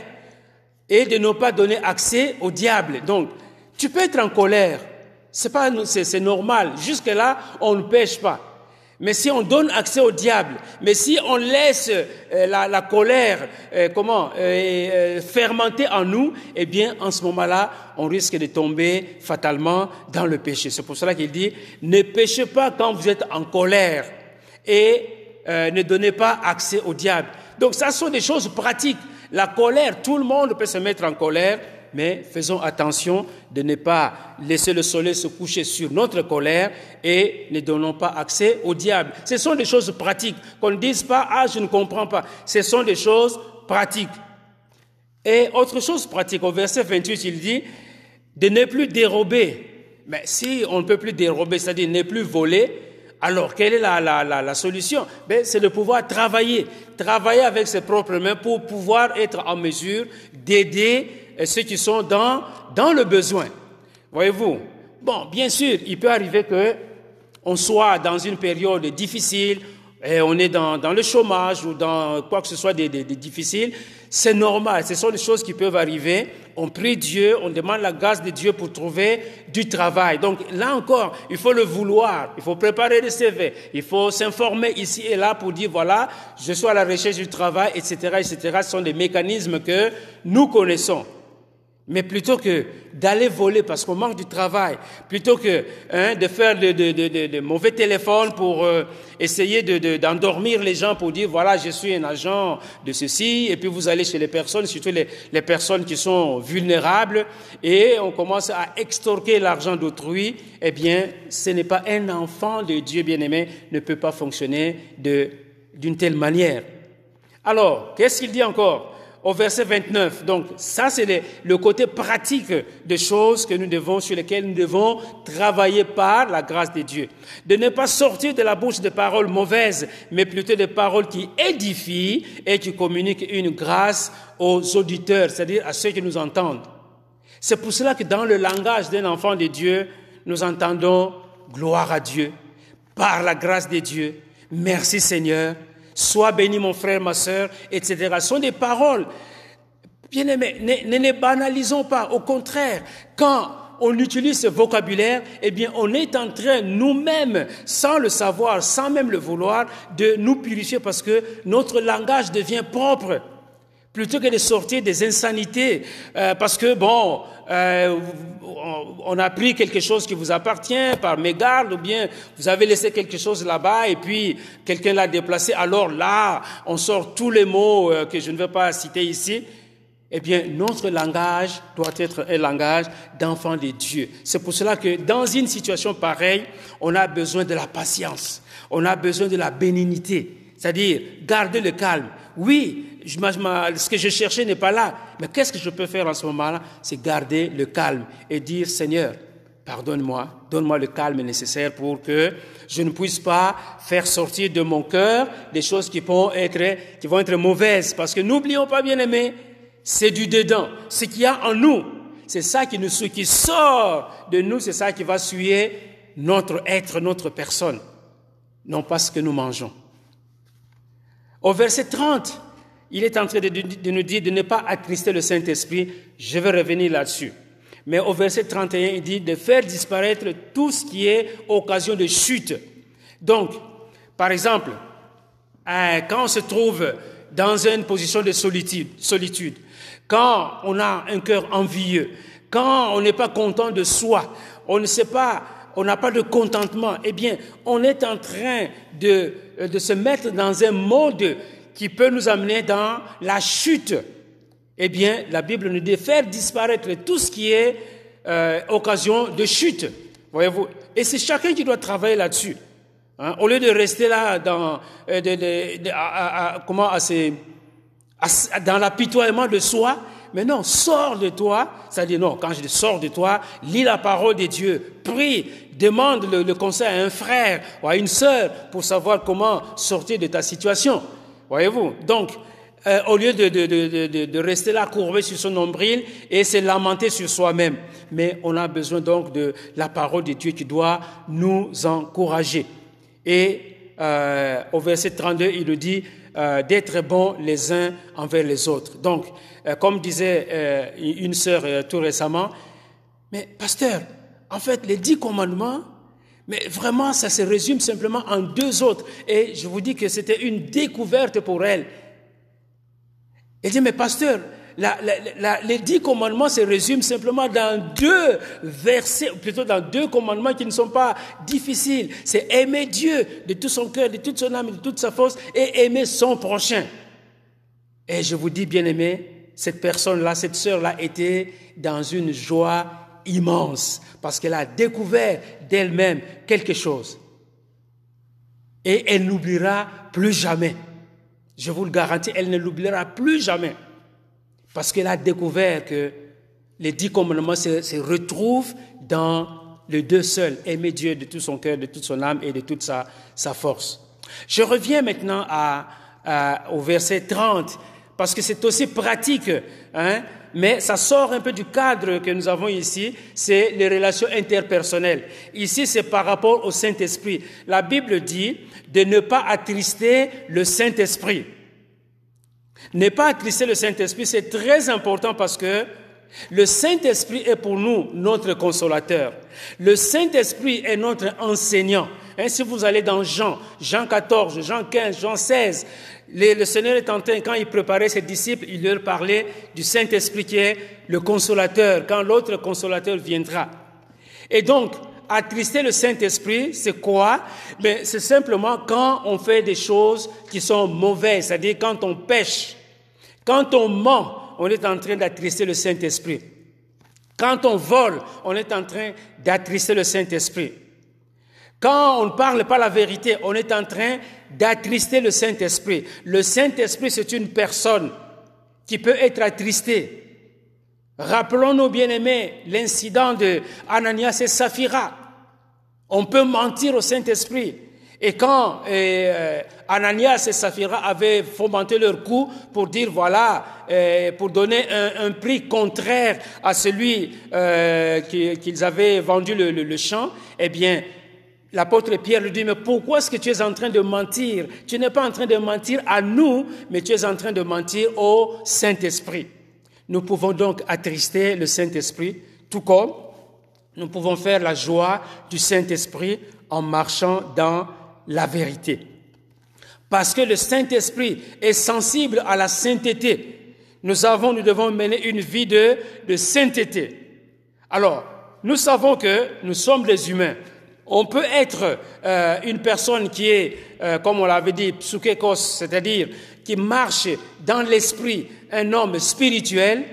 et de ne pas donner accès au diable. Donc, tu peux être en colère. C'est c'est normal. Jusque là, on ne pêche pas. Mais si on donne accès au diable, mais si on laisse euh, la, colère, euh, comment, euh, fermenter en nous, eh bien, en ce moment-là, on risque de tomber fatalement dans le péché. C'est pour cela qu'il dit, ne péchez pas quand vous êtes en colère et ne donnez pas accès au diable. Donc, ça sont des choses pratiques. La colère, tout le monde peut se mettre en colère, mais faisons attention de ne pas laisser le soleil se coucher sur notre colère et ne donnons pas accès au diable. Ce sont des choses pratiques. Qu'on ne dise pas, ah, je ne comprends pas. Ce sont des choses pratiques. Et autre chose pratique, au verset 28, il dit de ne plus dérober. Mais si on ne peut plus dérober, c'est-à-dire ne plus voler, alors quelle est la, la, la, la solution? Ben, C'est de pouvoir travailler, travailler avec ses propres mains pour pouvoir être en mesure d'aider et ceux qui sont dans, dans le besoin. Voyez-vous? Bon, bien sûr, il peut arriver que on soit dans une période difficile, on est dans, dans le chômage ou dans quoi que ce soit de, difficile, c'est normal, ce sont des choses qui peuvent arriver. On prie Dieu, on demande la grâce de Dieu pour trouver du travail. Donc là encore, il faut le vouloir, il faut préparer des CV, il faut s'informer ici et là pour dire voilà, je suis à la recherche du travail, etc., etc. Ce sont des mécanismes que nous connaissons. Mais plutôt que d'aller voler parce qu'on manque du travail, plutôt que hein, de faire de, de, de, de, mauvais téléphones pour euh, essayer d'endormir les gens pour dire voilà je suis un agent de ceci, et puis vous allez chez les personnes, surtout les, les personnes qui sont vulnérables, et on commence à extorquer l'argent d'autrui, eh bien ce n'est pas un enfant de Dieu bien-aimé, ne peut pas fonctionner d'une telle manière. Alors, qu'est-ce qu'il dit encore? Au verset 29. Donc ça, c'est le, côté pratique des choses que nous devons, sur lesquelles nous devons travailler par la grâce de Dieu. De ne pas sortir de la bouche de paroles mauvaises, mais plutôt des paroles qui édifient et qui communiquent une grâce aux auditeurs, c'est-à-dire à ceux qui nous entendent. C'est pour cela que dans le langage d'un enfant de Dieu, nous entendons gloire à Dieu, par la grâce de Dieu, merci Seigneur, Sois béni mon frère, ma sœur, etc. Ce sont des paroles. Bien aimés, ne, les banalisons pas. Au contraire, quand on utilise ce vocabulaire, eh bien, on est en train nous-mêmes, sans le savoir, sans même le vouloir, de nous purifier parce que notre langage devient propre plutôt que de sortir des insanités, euh, parce que bon, euh, on a pris quelque chose qui vous appartient par mégarde, ou bien vous avez laissé quelque chose là-bas et puis quelqu'un l'a déplacé. Alors là, on sort tous les mots euh, que je ne vais pas citer ici. Eh bien, notre langage doit être un langage d'enfant de Dieu. C'est pour cela que dans une situation pareille, on a besoin de la patience, on a besoin de la bénignité, c'est-à-dire garder le calme. Oui, ce que je cherchais n'est pas là. Mais qu'est-ce que je peux faire en ce moment-là? C'est garder le calme et dire, Seigneur, pardonne-moi, donne-moi le calme nécessaire pour que je ne puisse pas faire sortir de mon cœur des choses qui vont être, mauvaises. Parce que n'oublions pas, bien aimé, c'est du dedans. Ce qu'il y a en nous, c'est ça qui nous sort de nous, c'est ça qui va suyer notre être, notre personne. Non pas ce que nous mangeons. Au verset 30, il est en train de, nous dire de ne pas attrister le Saint-Esprit. Je vais revenir là-dessus. Mais au verset 31, il dit de faire disparaître tout ce qui est occasion de chute. Donc, par exemple, euh, quand on se trouve dans une position de solitude, solitude, quand on a un cœur envieux, quand on n'est pas content de soi, on ne sait pas, on n'a pas de contentement, eh bien, on est en train de, de se mettre dans un mode qui peut nous amener dans la chute. Eh bien, la Bible nous dit faire disparaître tout ce qui est euh, occasion de chute. Voyez-vous? Et c'est chacun qui doit travailler là-dessus. Hein? Au lieu de rester là dans, euh, comment, dans l'apitoiement de soi, mais non, sors de toi. Ça dit non, quand je dis sors de toi, lis la parole de Dieu, prie, demande le, conseil à un frère ou à une sœur pour savoir comment sortir de ta situation. Voyez-vous? Donc, euh, au lieu de, de, de, de, rester là courbé sur son nombril et se lamenter sur soi-même. Mais on a besoin donc de la parole de Dieu qui doit nous encourager. Et euh, au verset 32, il nous dit euh, d'être bons les uns envers les autres. Donc, euh, comme disait une sœur tout récemment, mais pasteur, en fait, les dix commandements, mais vraiment, ça se résume simplement en deux autres. Et je vous dis que c'était une découverte pour elle. Elle dit, mais pasteur, les dix commandements se résument simplement dans deux versets, plutôt dans deux commandements qui ne sont pas difficiles. C'est aimer Dieu de tout son cœur, de toute son âme, de toute sa force, et aimer son prochain. Et je vous dis, bien aimé, cette personne-là, cette sœur-là était dans une joie immense parce qu'elle a découvert d'elle-même quelque chose. Et elle n'oubliera plus jamais. Je vous le garantis, elle ne l'oubliera plus jamais. Parce qu'elle a découvert que les dix commandements se, retrouvent dans les deux seuls, aimer Dieu de tout son cœur, de toute son âme et de toute sa, sa force. Je reviens maintenant à, à, au verset 30, parce que c'est aussi pratique, hein, mais ça sort un peu du cadre que nous avons ici, c'est les relations interpersonnelles. Ici, c'est par rapport au Saint-Esprit. La Bible dit de ne pas attrister le Saint-Esprit. Ne pas attrister le Saint-Esprit, c'est très important parce que le Saint-Esprit est pour nous notre consolateur. Le Saint-Esprit est notre enseignant. Hein, si vous allez dans Jean, Jean 14, Jean 15, Jean 16, le, le Seigneur est en train, quand il préparait ses disciples, il leur parlait du Saint-Esprit qui est le consolateur, quand l'autre consolateur viendra. Et donc, attrister le Saint-Esprit, c'est quoi? Ben, C'est simplement quand on fait des choses qui sont mauvaises, c'est-à-dire quand on pêche, quand on ment, on est en train d'attrister le Saint-Esprit. Quand on vole, on est en train d'attrister le Saint-Esprit. Quand on ne parle pas la vérité, on est en train d'attrister le Saint-Esprit. Le Saint-Esprit, c'est une personne qui peut être attristée. Rappelons-nous, bien-aimés, l'incident de Ananias et Saphira. On peut mentir au Saint-Esprit. Et quand euh, Ananias et Saphira avaient fomenté leur coup pour dire voilà, euh, pour donner un, un, prix contraire à celui euh, qu'ils avaient vendu le, le, le champ, eh bien, l'apôtre Pierre lui dit mais pourquoi est-ce que tu es en train de mentir? Tu n'es pas en train de mentir à nous, mais tu es en train de mentir au Saint-Esprit. Nous pouvons donc attrister le Saint-Esprit, tout comme nous pouvons faire la joie du Saint-Esprit en marchant dans la vérité. Parce que le Saint-Esprit est sensible à la sainteté. Nous avons, nous devons mener une vie de, sainteté. Alors, nous savons que nous sommes des humains. On peut être euh, une personne qui est, euh, comme on l'avait dit, psukekos, c'est-à-dire qui marche dans l'esprit, un homme spirituel,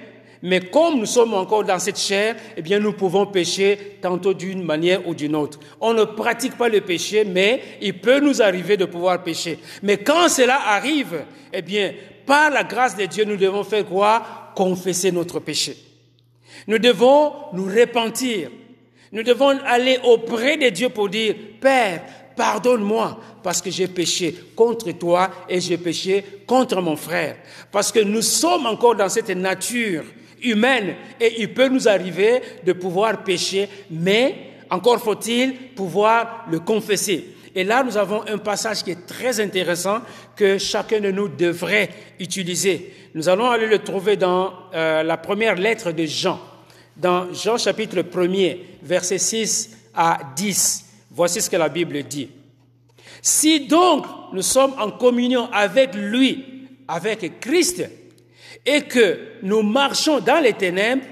mais comme nous sommes encore dans cette chair, eh bien, nous pouvons pécher tantôt d'une manière ou d'une autre. On ne pratique pas le péché, mais il peut nous arriver de pouvoir pécher. Mais quand cela arrive, eh bien, par la grâce de Dieu, nous devons faire quoi? Confesser notre péché. Nous devons nous repentir. Nous devons aller auprès de Dieu pour dire, Père, pardonne-moi parce que j'ai péché contre toi et j'ai péché contre mon frère. Parce que nous sommes encore dans cette nature humaine et il peut nous arriver de pouvoir pécher, mais encore faut-il pouvoir le confesser. Et là, nous avons un passage qui est très intéressant que chacun de nous devrait utiliser. Nous allons aller le trouver dans euh, la première lettre de Jean. Dans Jean chapitre 1er, versets 6 à 10, voici ce que la Bible dit. Si donc nous sommes en communion avec lui, avec Christ, et que nous marchons dans les ténèbres,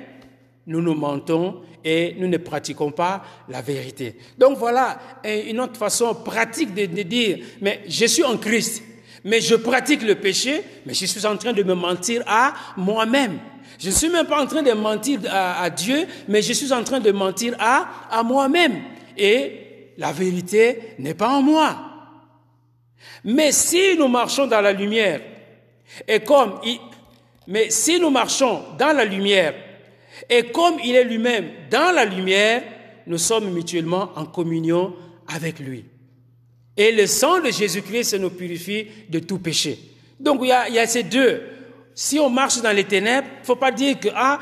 nous nous mentons et nous ne pratiquons pas la vérité. Donc voilà une autre façon pratique de, dire, mais je suis en Christ, mais je pratique le péché, mais je suis en train de me mentir à moi-même. Je ne suis même pas en train de mentir à, Dieu, mais je suis en train de mentir à, à moi-même. Et la vérité n'est pas en moi. Mais si nous marchons dans la lumière, et comme mais si nous marchons dans la lumière, et comme il est lui-même dans la lumière, nous sommes mutuellement en communion avec lui. Et le sang de Jésus-Christ nous purifie de tout péché. Donc il y, a, il ces deux. Si on marche dans les ténèbres, il faut pas dire que, ah,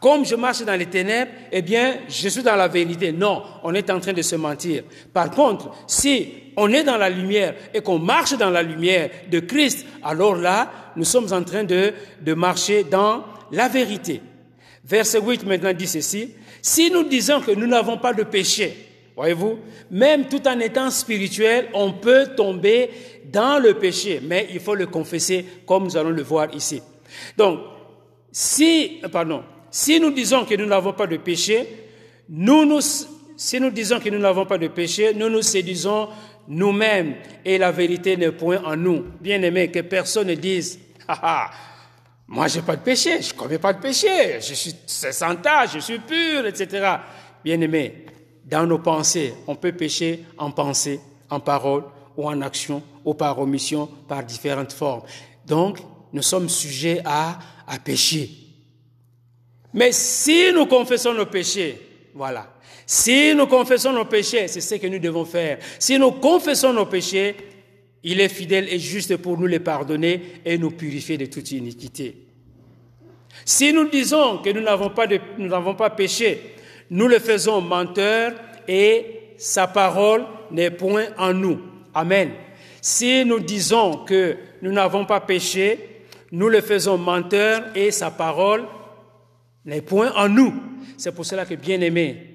comme je marche dans les ténèbres, eh bien, je suis dans la vérité. Non, on est en train de se mentir. Par contre, si on est dans la lumière et qu'on marche dans la lumière de Christ, alors là, nous sommes en train de, de marcher dans la vérité. Verset 8 maintenant dit ceci. Si nous disons que nous n'avons pas de péché, voyez-vous, même tout en étant spirituel, on peut tomber dans le péché, mais il faut le confesser comme nous allons le voir ici. Donc, si, pardon, si nous disons que nous n'avons pas de péché, nous nous, séduisons nous-mêmes et la vérité n'est point en nous. Bien aimé, que personne ne dise, [LAUGHS] ah, ah moi j'ai pas de péché, je commets pas de péché, je suis sans je suis pur, etc. Bien aimé, dans nos pensées, on peut pécher en pensée, en parole ou en action ou par omission, par différentes formes. Donc, nous sommes sujets à, à pécher. Mais si nous confessons nos péchés, voilà. Si nous confessons nos péchés, c'est ce que nous devons faire. Si nous confessons nos péchés, il est fidèle et juste pour nous les pardonner et nous purifier de toute iniquité. Si nous disons que nous n'avons pas, nous n'avons pas péché, nous le faisons menteur et sa parole n'est point en nous. Amen. Si nous disons que nous n'avons pas péché, nous le faisons menteur et sa parole n'est point en nous. C'est pour cela que, bien aimé,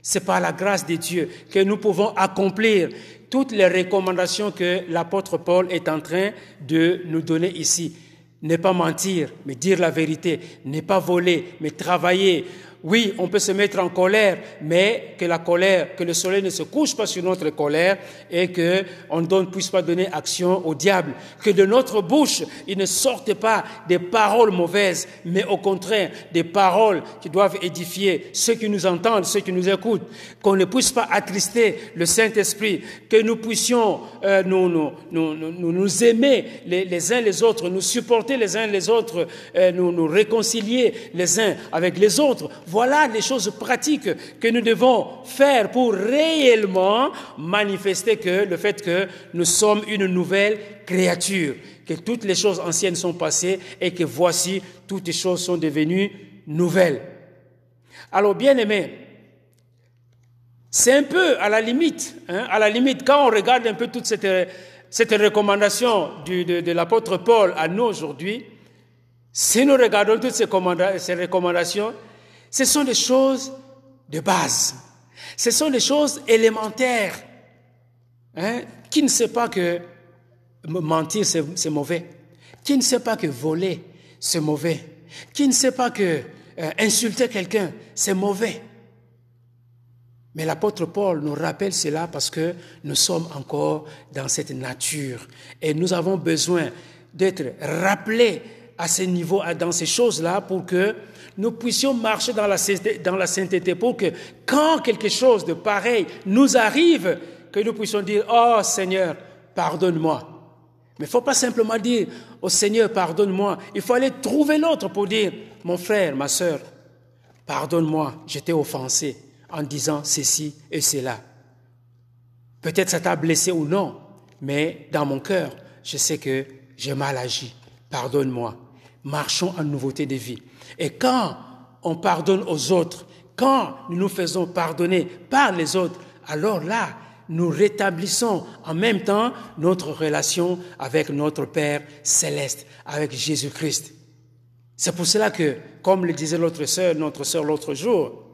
c'est par la grâce de Dieu que nous pouvons accomplir toutes les recommandations que l'apôtre Paul est en train de nous donner ici. Ne pas mentir, mais dire la vérité. Ne pas voler, mais travailler. Oui, on peut se mettre en colère, mais que la colère, que le soleil ne se couche pas sur notre colère et que on ne puisse pas donner action au diable. Que de notre bouche, il ne sorte pas des paroles mauvaises, mais au contraire, des paroles qui doivent édifier ceux qui nous entendent, ceux qui nous écoutent. Qu'on ne puisse pas attrister le Saint-Esprit, que nous puissions euh, nous, nous, nous, nous, aimer les, les, uns les autres, nous supporter les uns les autres, euh, nous, nous réconcilier les uns avec les autres voilà les choses pratiques que nous devons faire pour réellement manifester que le fait que nous sommes une nouvelle créature, que toutes les choses anciennes sont passées et que voici toutes les choses sont devenues nouvelles. Alors bien aimé, c'est un peu à la limite, hein, à la limite quand on regarde un peu toute cette, cette recommandation de, l'apôtre Paul à nous aujourd'hui, si nous regardons toutes ces recommandations, ce sont des choses de base. Ce sont des choses élémentaires. Hein? Qui ne sait pas que mentir, c'est mauvais Qui ne sait pas que voler, c'est mauvais Qui ne sait pas que euh, insulter quelqu'un, c'est mauvais mais l'apôtre Paul nous rappelle cela parce que nous sommes encore dans cette nature et nous avons besoin d'être rappelés à ce niveau, dans ces choses-là pour que nous puissions marcher dans la, dans la sainteté pour que quand quelque chose de pareil nous arrive, que nous puissions dire, oh Seigneur, pardonne-moi. Mais il ne faut pas simplement dire, oh Seigneur, pardonne-moi. Il faut aller trouver l'autre pour dire, mon frère, ma soeur, pardonne-moi, j'étais offensé en disant ceci et cela. Peut-être ça t'a blessé ou non, mais dans mon cœur, je sais que j'ai mal agi. Pardonne-moi. Marchons en nouveauté de vie. Et quand on pardonne aux autres, quand nous nous faisons pardonner par les autres, alors là, nous rétablissons en même temps notre relation avec notre Père céleste, avec Jésus-Christ. C'est pour cela que, comme le disait sœur, notre sœur l'autre jour,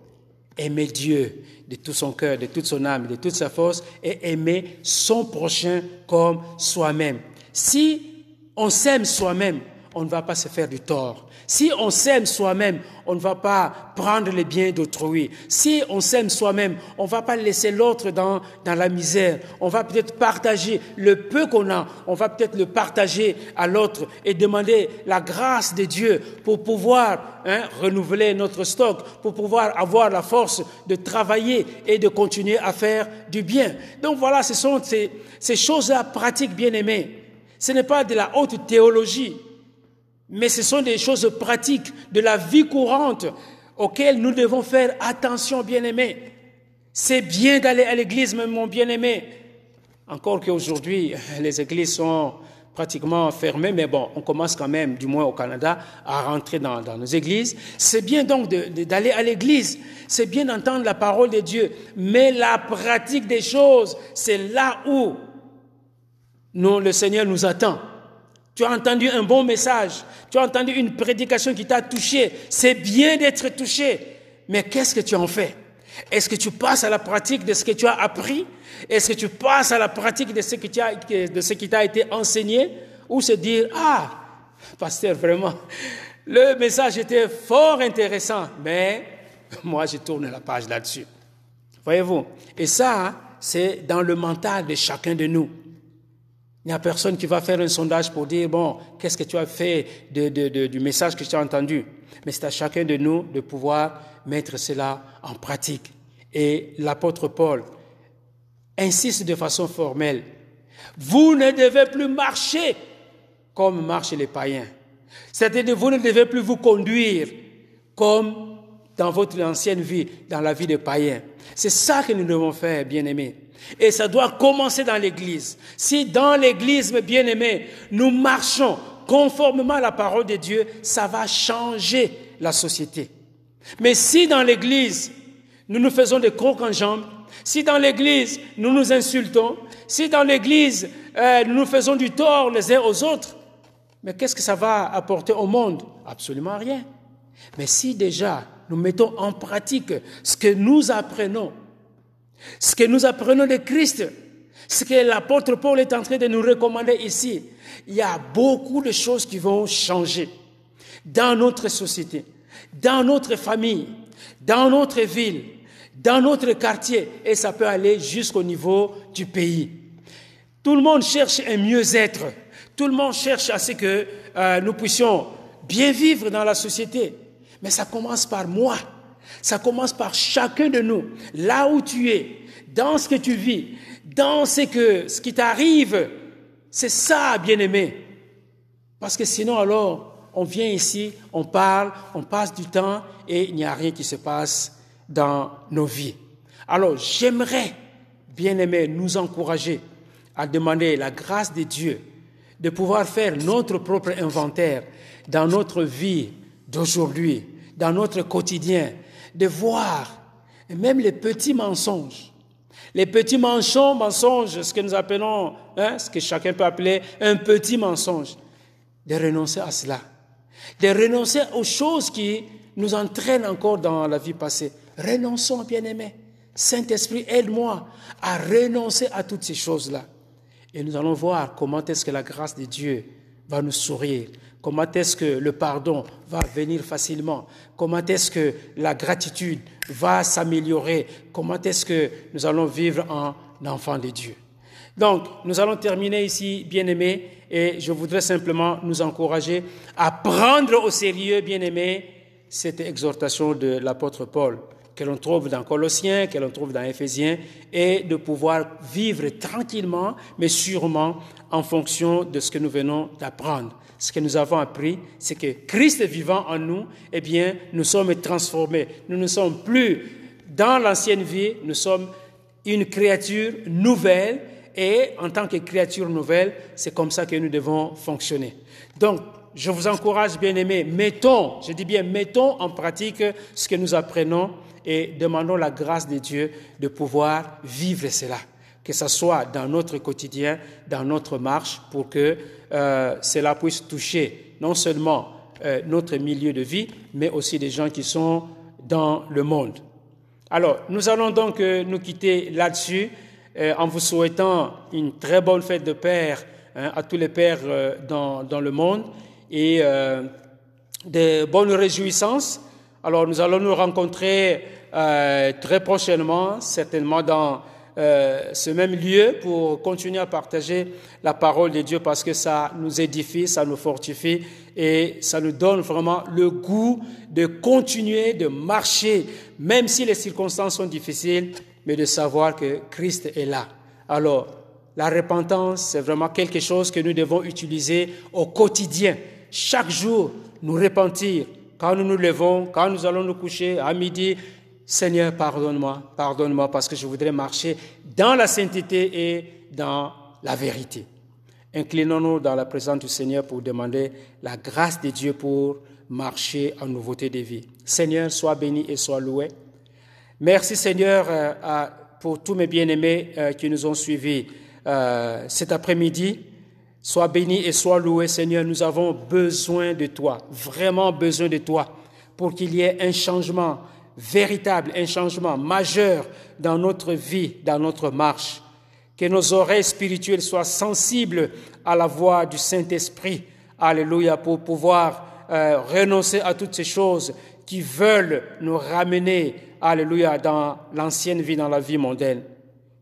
aimer Dieu de tout son cœur, de toute son âme, de toute sa force, et aimer son prochain comme soi-même. Si on s'aime soi-même, on ne va pas se faire du tort. Si on s'aime soi-même, on ne va pas prendre les biens d'autrui. Si on s'aime soi-même, on ne va pas laisser l'autre dans, dans la misère. On va peut-être partager le peu qu'on a, on va peut-être le partager à l'autre et demander la grâce de Dieu pour pouvoir hein, renouveler notre stock, pour pouvoir avoir la force de travailler et de continuer à faire du bien. Donc voilà, ce sont ces, ces choses-là pratiques, bien aimées. Ce n'est pas de la haute théologie mais ce sont des choses pratiques de la vie courante auxquelles nous devons faire attention, bien-aimés. C'est bien d'aller à l'église, mon bien-aimé. Encore qu'aujourd'hui, [LAUGHS] les églises sont pratiquement fermées, mais bon, on commence quand même, du moins au Canada, à rentrer dans, nos églises. C'est bien donc d'aller à l'église, c'est bien d'entendre la parole de Dieu, mais la pratique des choses, c'est là où nous, le Seigneur nous attend. Tu as entendu un bon message, tu as entendu une prédication qui t'a touché. C'est bien d'être touché, mais qu'est-ce que tu en fais? Est-ce que tu passes à la pratique de ce que tu as appris? Est-ce que tu passes à la pratique de ce, de ce qui t'a été enseigné? Ou se dire, ah, pasteur, vraiment, le message était fort intéressant, mais moi, je tourne la page là-dessus. Voyez-vous? Et ça, c'est dans le mental de chacun de nous. Il n'y a personne qui va faire un sondage pour dire, bon, qu'est-ce que tu as fait du message que tu as entendu. Mais c'est à chacun de nous de pouvoir mettre cela en pratique. Et l'apôtre Paul insiste de façon formelle, vous ne devez plus marcher comme marchent les païens. C'est-à-dire, vous ne devez plus vous conduire comme dans votre ancienne vie, dans la vie des païens. C'est ça que nous devons faire, bien-aimés. Et ça doit commencer dans l'Église. Si dans l'Église, mes bien-aimés, nous marchons conformément à la parole de Dieu, ça va changer la société. Mais si dans l'Église, nous nous faisons des crocs en jambes, si dans l'Église, nous nous insultons, si dans l'Église, euh, nous nous faisons du tort les uns aux autres, mais qu'est-ce que ça va apporter au monde? Absolument rien. Mais si déjà nous mettons en pratique ce que nous apprenons ce que nous apprenons de Christ, ce que l'apôtre Paul est en train de nous recommander ici, il y a beaucoup de choses qui vont changer dans notre société, dans notre famille, dans notre ville, dans notre quartier, et ça peut aller jusqu'au niveau du pays. Tout le monde cherche un mieux-être. Tout le monde cherche à ce que euh, nous puissions bien vivre dans la société. Mais ça commence par moi. Ça commence par chacun de nous, là où tu es, dans ce que tu vis, dans ce, que, ce qui t'arrive. C'est ça, bien-aimé. Parce que sinon, alors, on vient ici, on parle, on passe du temps et il n'y a rien qui se passe dans nos vies. Alors, j'aimerais, bien-aimé, nous encourager à demander la grâce de Dieu de pouvoir faire notre propre inventaire dans notre vie d'aujourd'hui, dans notre quotidien, de voir même les petits mensonges. Les petits mensonges, mensonges, ce que nous appelons, hein, ce que chacun peut appeler un petit mensonge, de renoncer à cela, de renoncer aux choses qui nous entraînent encore dans la vie passée. Renonçons, bien-aimés. Saint-Esprit, aide-moi à renoncer à toutes ces choses-là. Et nous allons voir comment est-ce que la grâce de Dieu va nous sourire, Comment est-ce que le pardon va venir facilement? Comment est-ce que la gratitude va s'améliorer? Comment est-ce que nous allons vivre en enfant de Dieu? Donc, nous allons terminer ici, bien-aimés, et je voudrais simplement nous encourager à prendre au sérieux, bien-aimés, cette exhortation de l'apôtre Paul que l'on trouve dans Colossiens, que l'on trouve dans Éphésiens, et de pouvoir vivre tranquillement, mais sûrement en fonction de ce que nous venons d'apprendre ce que nous avons appris, c'est que Christ vivant en nous, eh bien, nous sommes transformés. Nous ne sommes plus dans l'ancienne vie, nous sommes une créature nouvelle et en tant que créature nouvelle, c'est comme ça que nous devons fonctionner. Donc, je vous encourage, bien aimés, mettons, je dis bien, mettons en pratique ce que nous apprenons et demandons la grâce de Dieu de pouvoir vivre cela que ce soit dans notre quotidien, dans notre marche, pour que euh, cela puisse toucher non seulement notre milieu de vie, mais aussi des gens qui sont dans le monde. Alors, nous allons donc nous quitter là-dessus en vous souhaitant une très bonne fête de Père hein, à tous les pères dans, dans, le monde et de bonnes réjouissances. Alors, nous allons nous rencontrer très prochainement, certainement dans euh, ce même lieu pour continuer à partager la parole de Dieu parce que ça nous édifie, ça nous fortifie et ça nous donne vraiment le goût de continuer de marcher, même si les circonstances sont difficiles, mais de savoir que Christ est là. Alors, la repentance, c'est vraiment quelque chose que nous devons utiliser au quotidien. Chaque jour, nous repentir. Quand nous nous levons, quand nous allons nous coucher, à midi, Seigneur, pardonne-moi, pardonne-moi parce que je voudrais marcher dans la sainteté et dans la vérité. Inclinons-nous dans la présence du Seigneur pour demander la grâce de Dieu pour marcher en nouveauté de vie. Seigneur, sois béni et sois loué. Merci Seigneur euh, pour tous mes bien-aimés euh, qui nous ont suivis euh, cet après-midi. Sois béni et sois loué Seigneur. Nous avons besoin de toi, vraiment besoin de toi pour qu'il y ait un changement véritable, un changement majeur dans notre vie, dans notre marche. Que nos oreilles spirituelles soient sensibles à la voix du Saint-Esprit. Alléluia, pour pouvoir euh, renoncer à toutes ces choses qui veulent nous ramener, Alléluia, dans l'ancienne vie, dans la vie mondaine.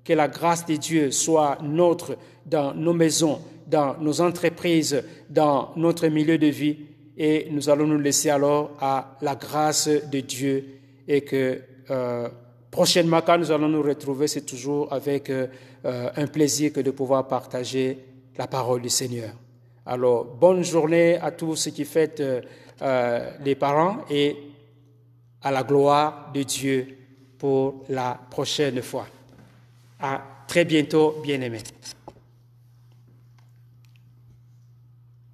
Que la grâce de Dieu soit notre dans nos maisons, dans nos entreprises, dans notre milieu de vie. Et nous allons nous laisser alors à la grâce de Dieu et que euh, prochainement, quand nous allons nous retrouver, c'est toujours avec euh, euh, un plaisir que de pouvoir partager la parole du Seigneur. Alors, bonne journée à tous ceux qui fêtent les parents et à la gloire de Dieu pour la prochaine fois. À très bientôt, bien-aimés.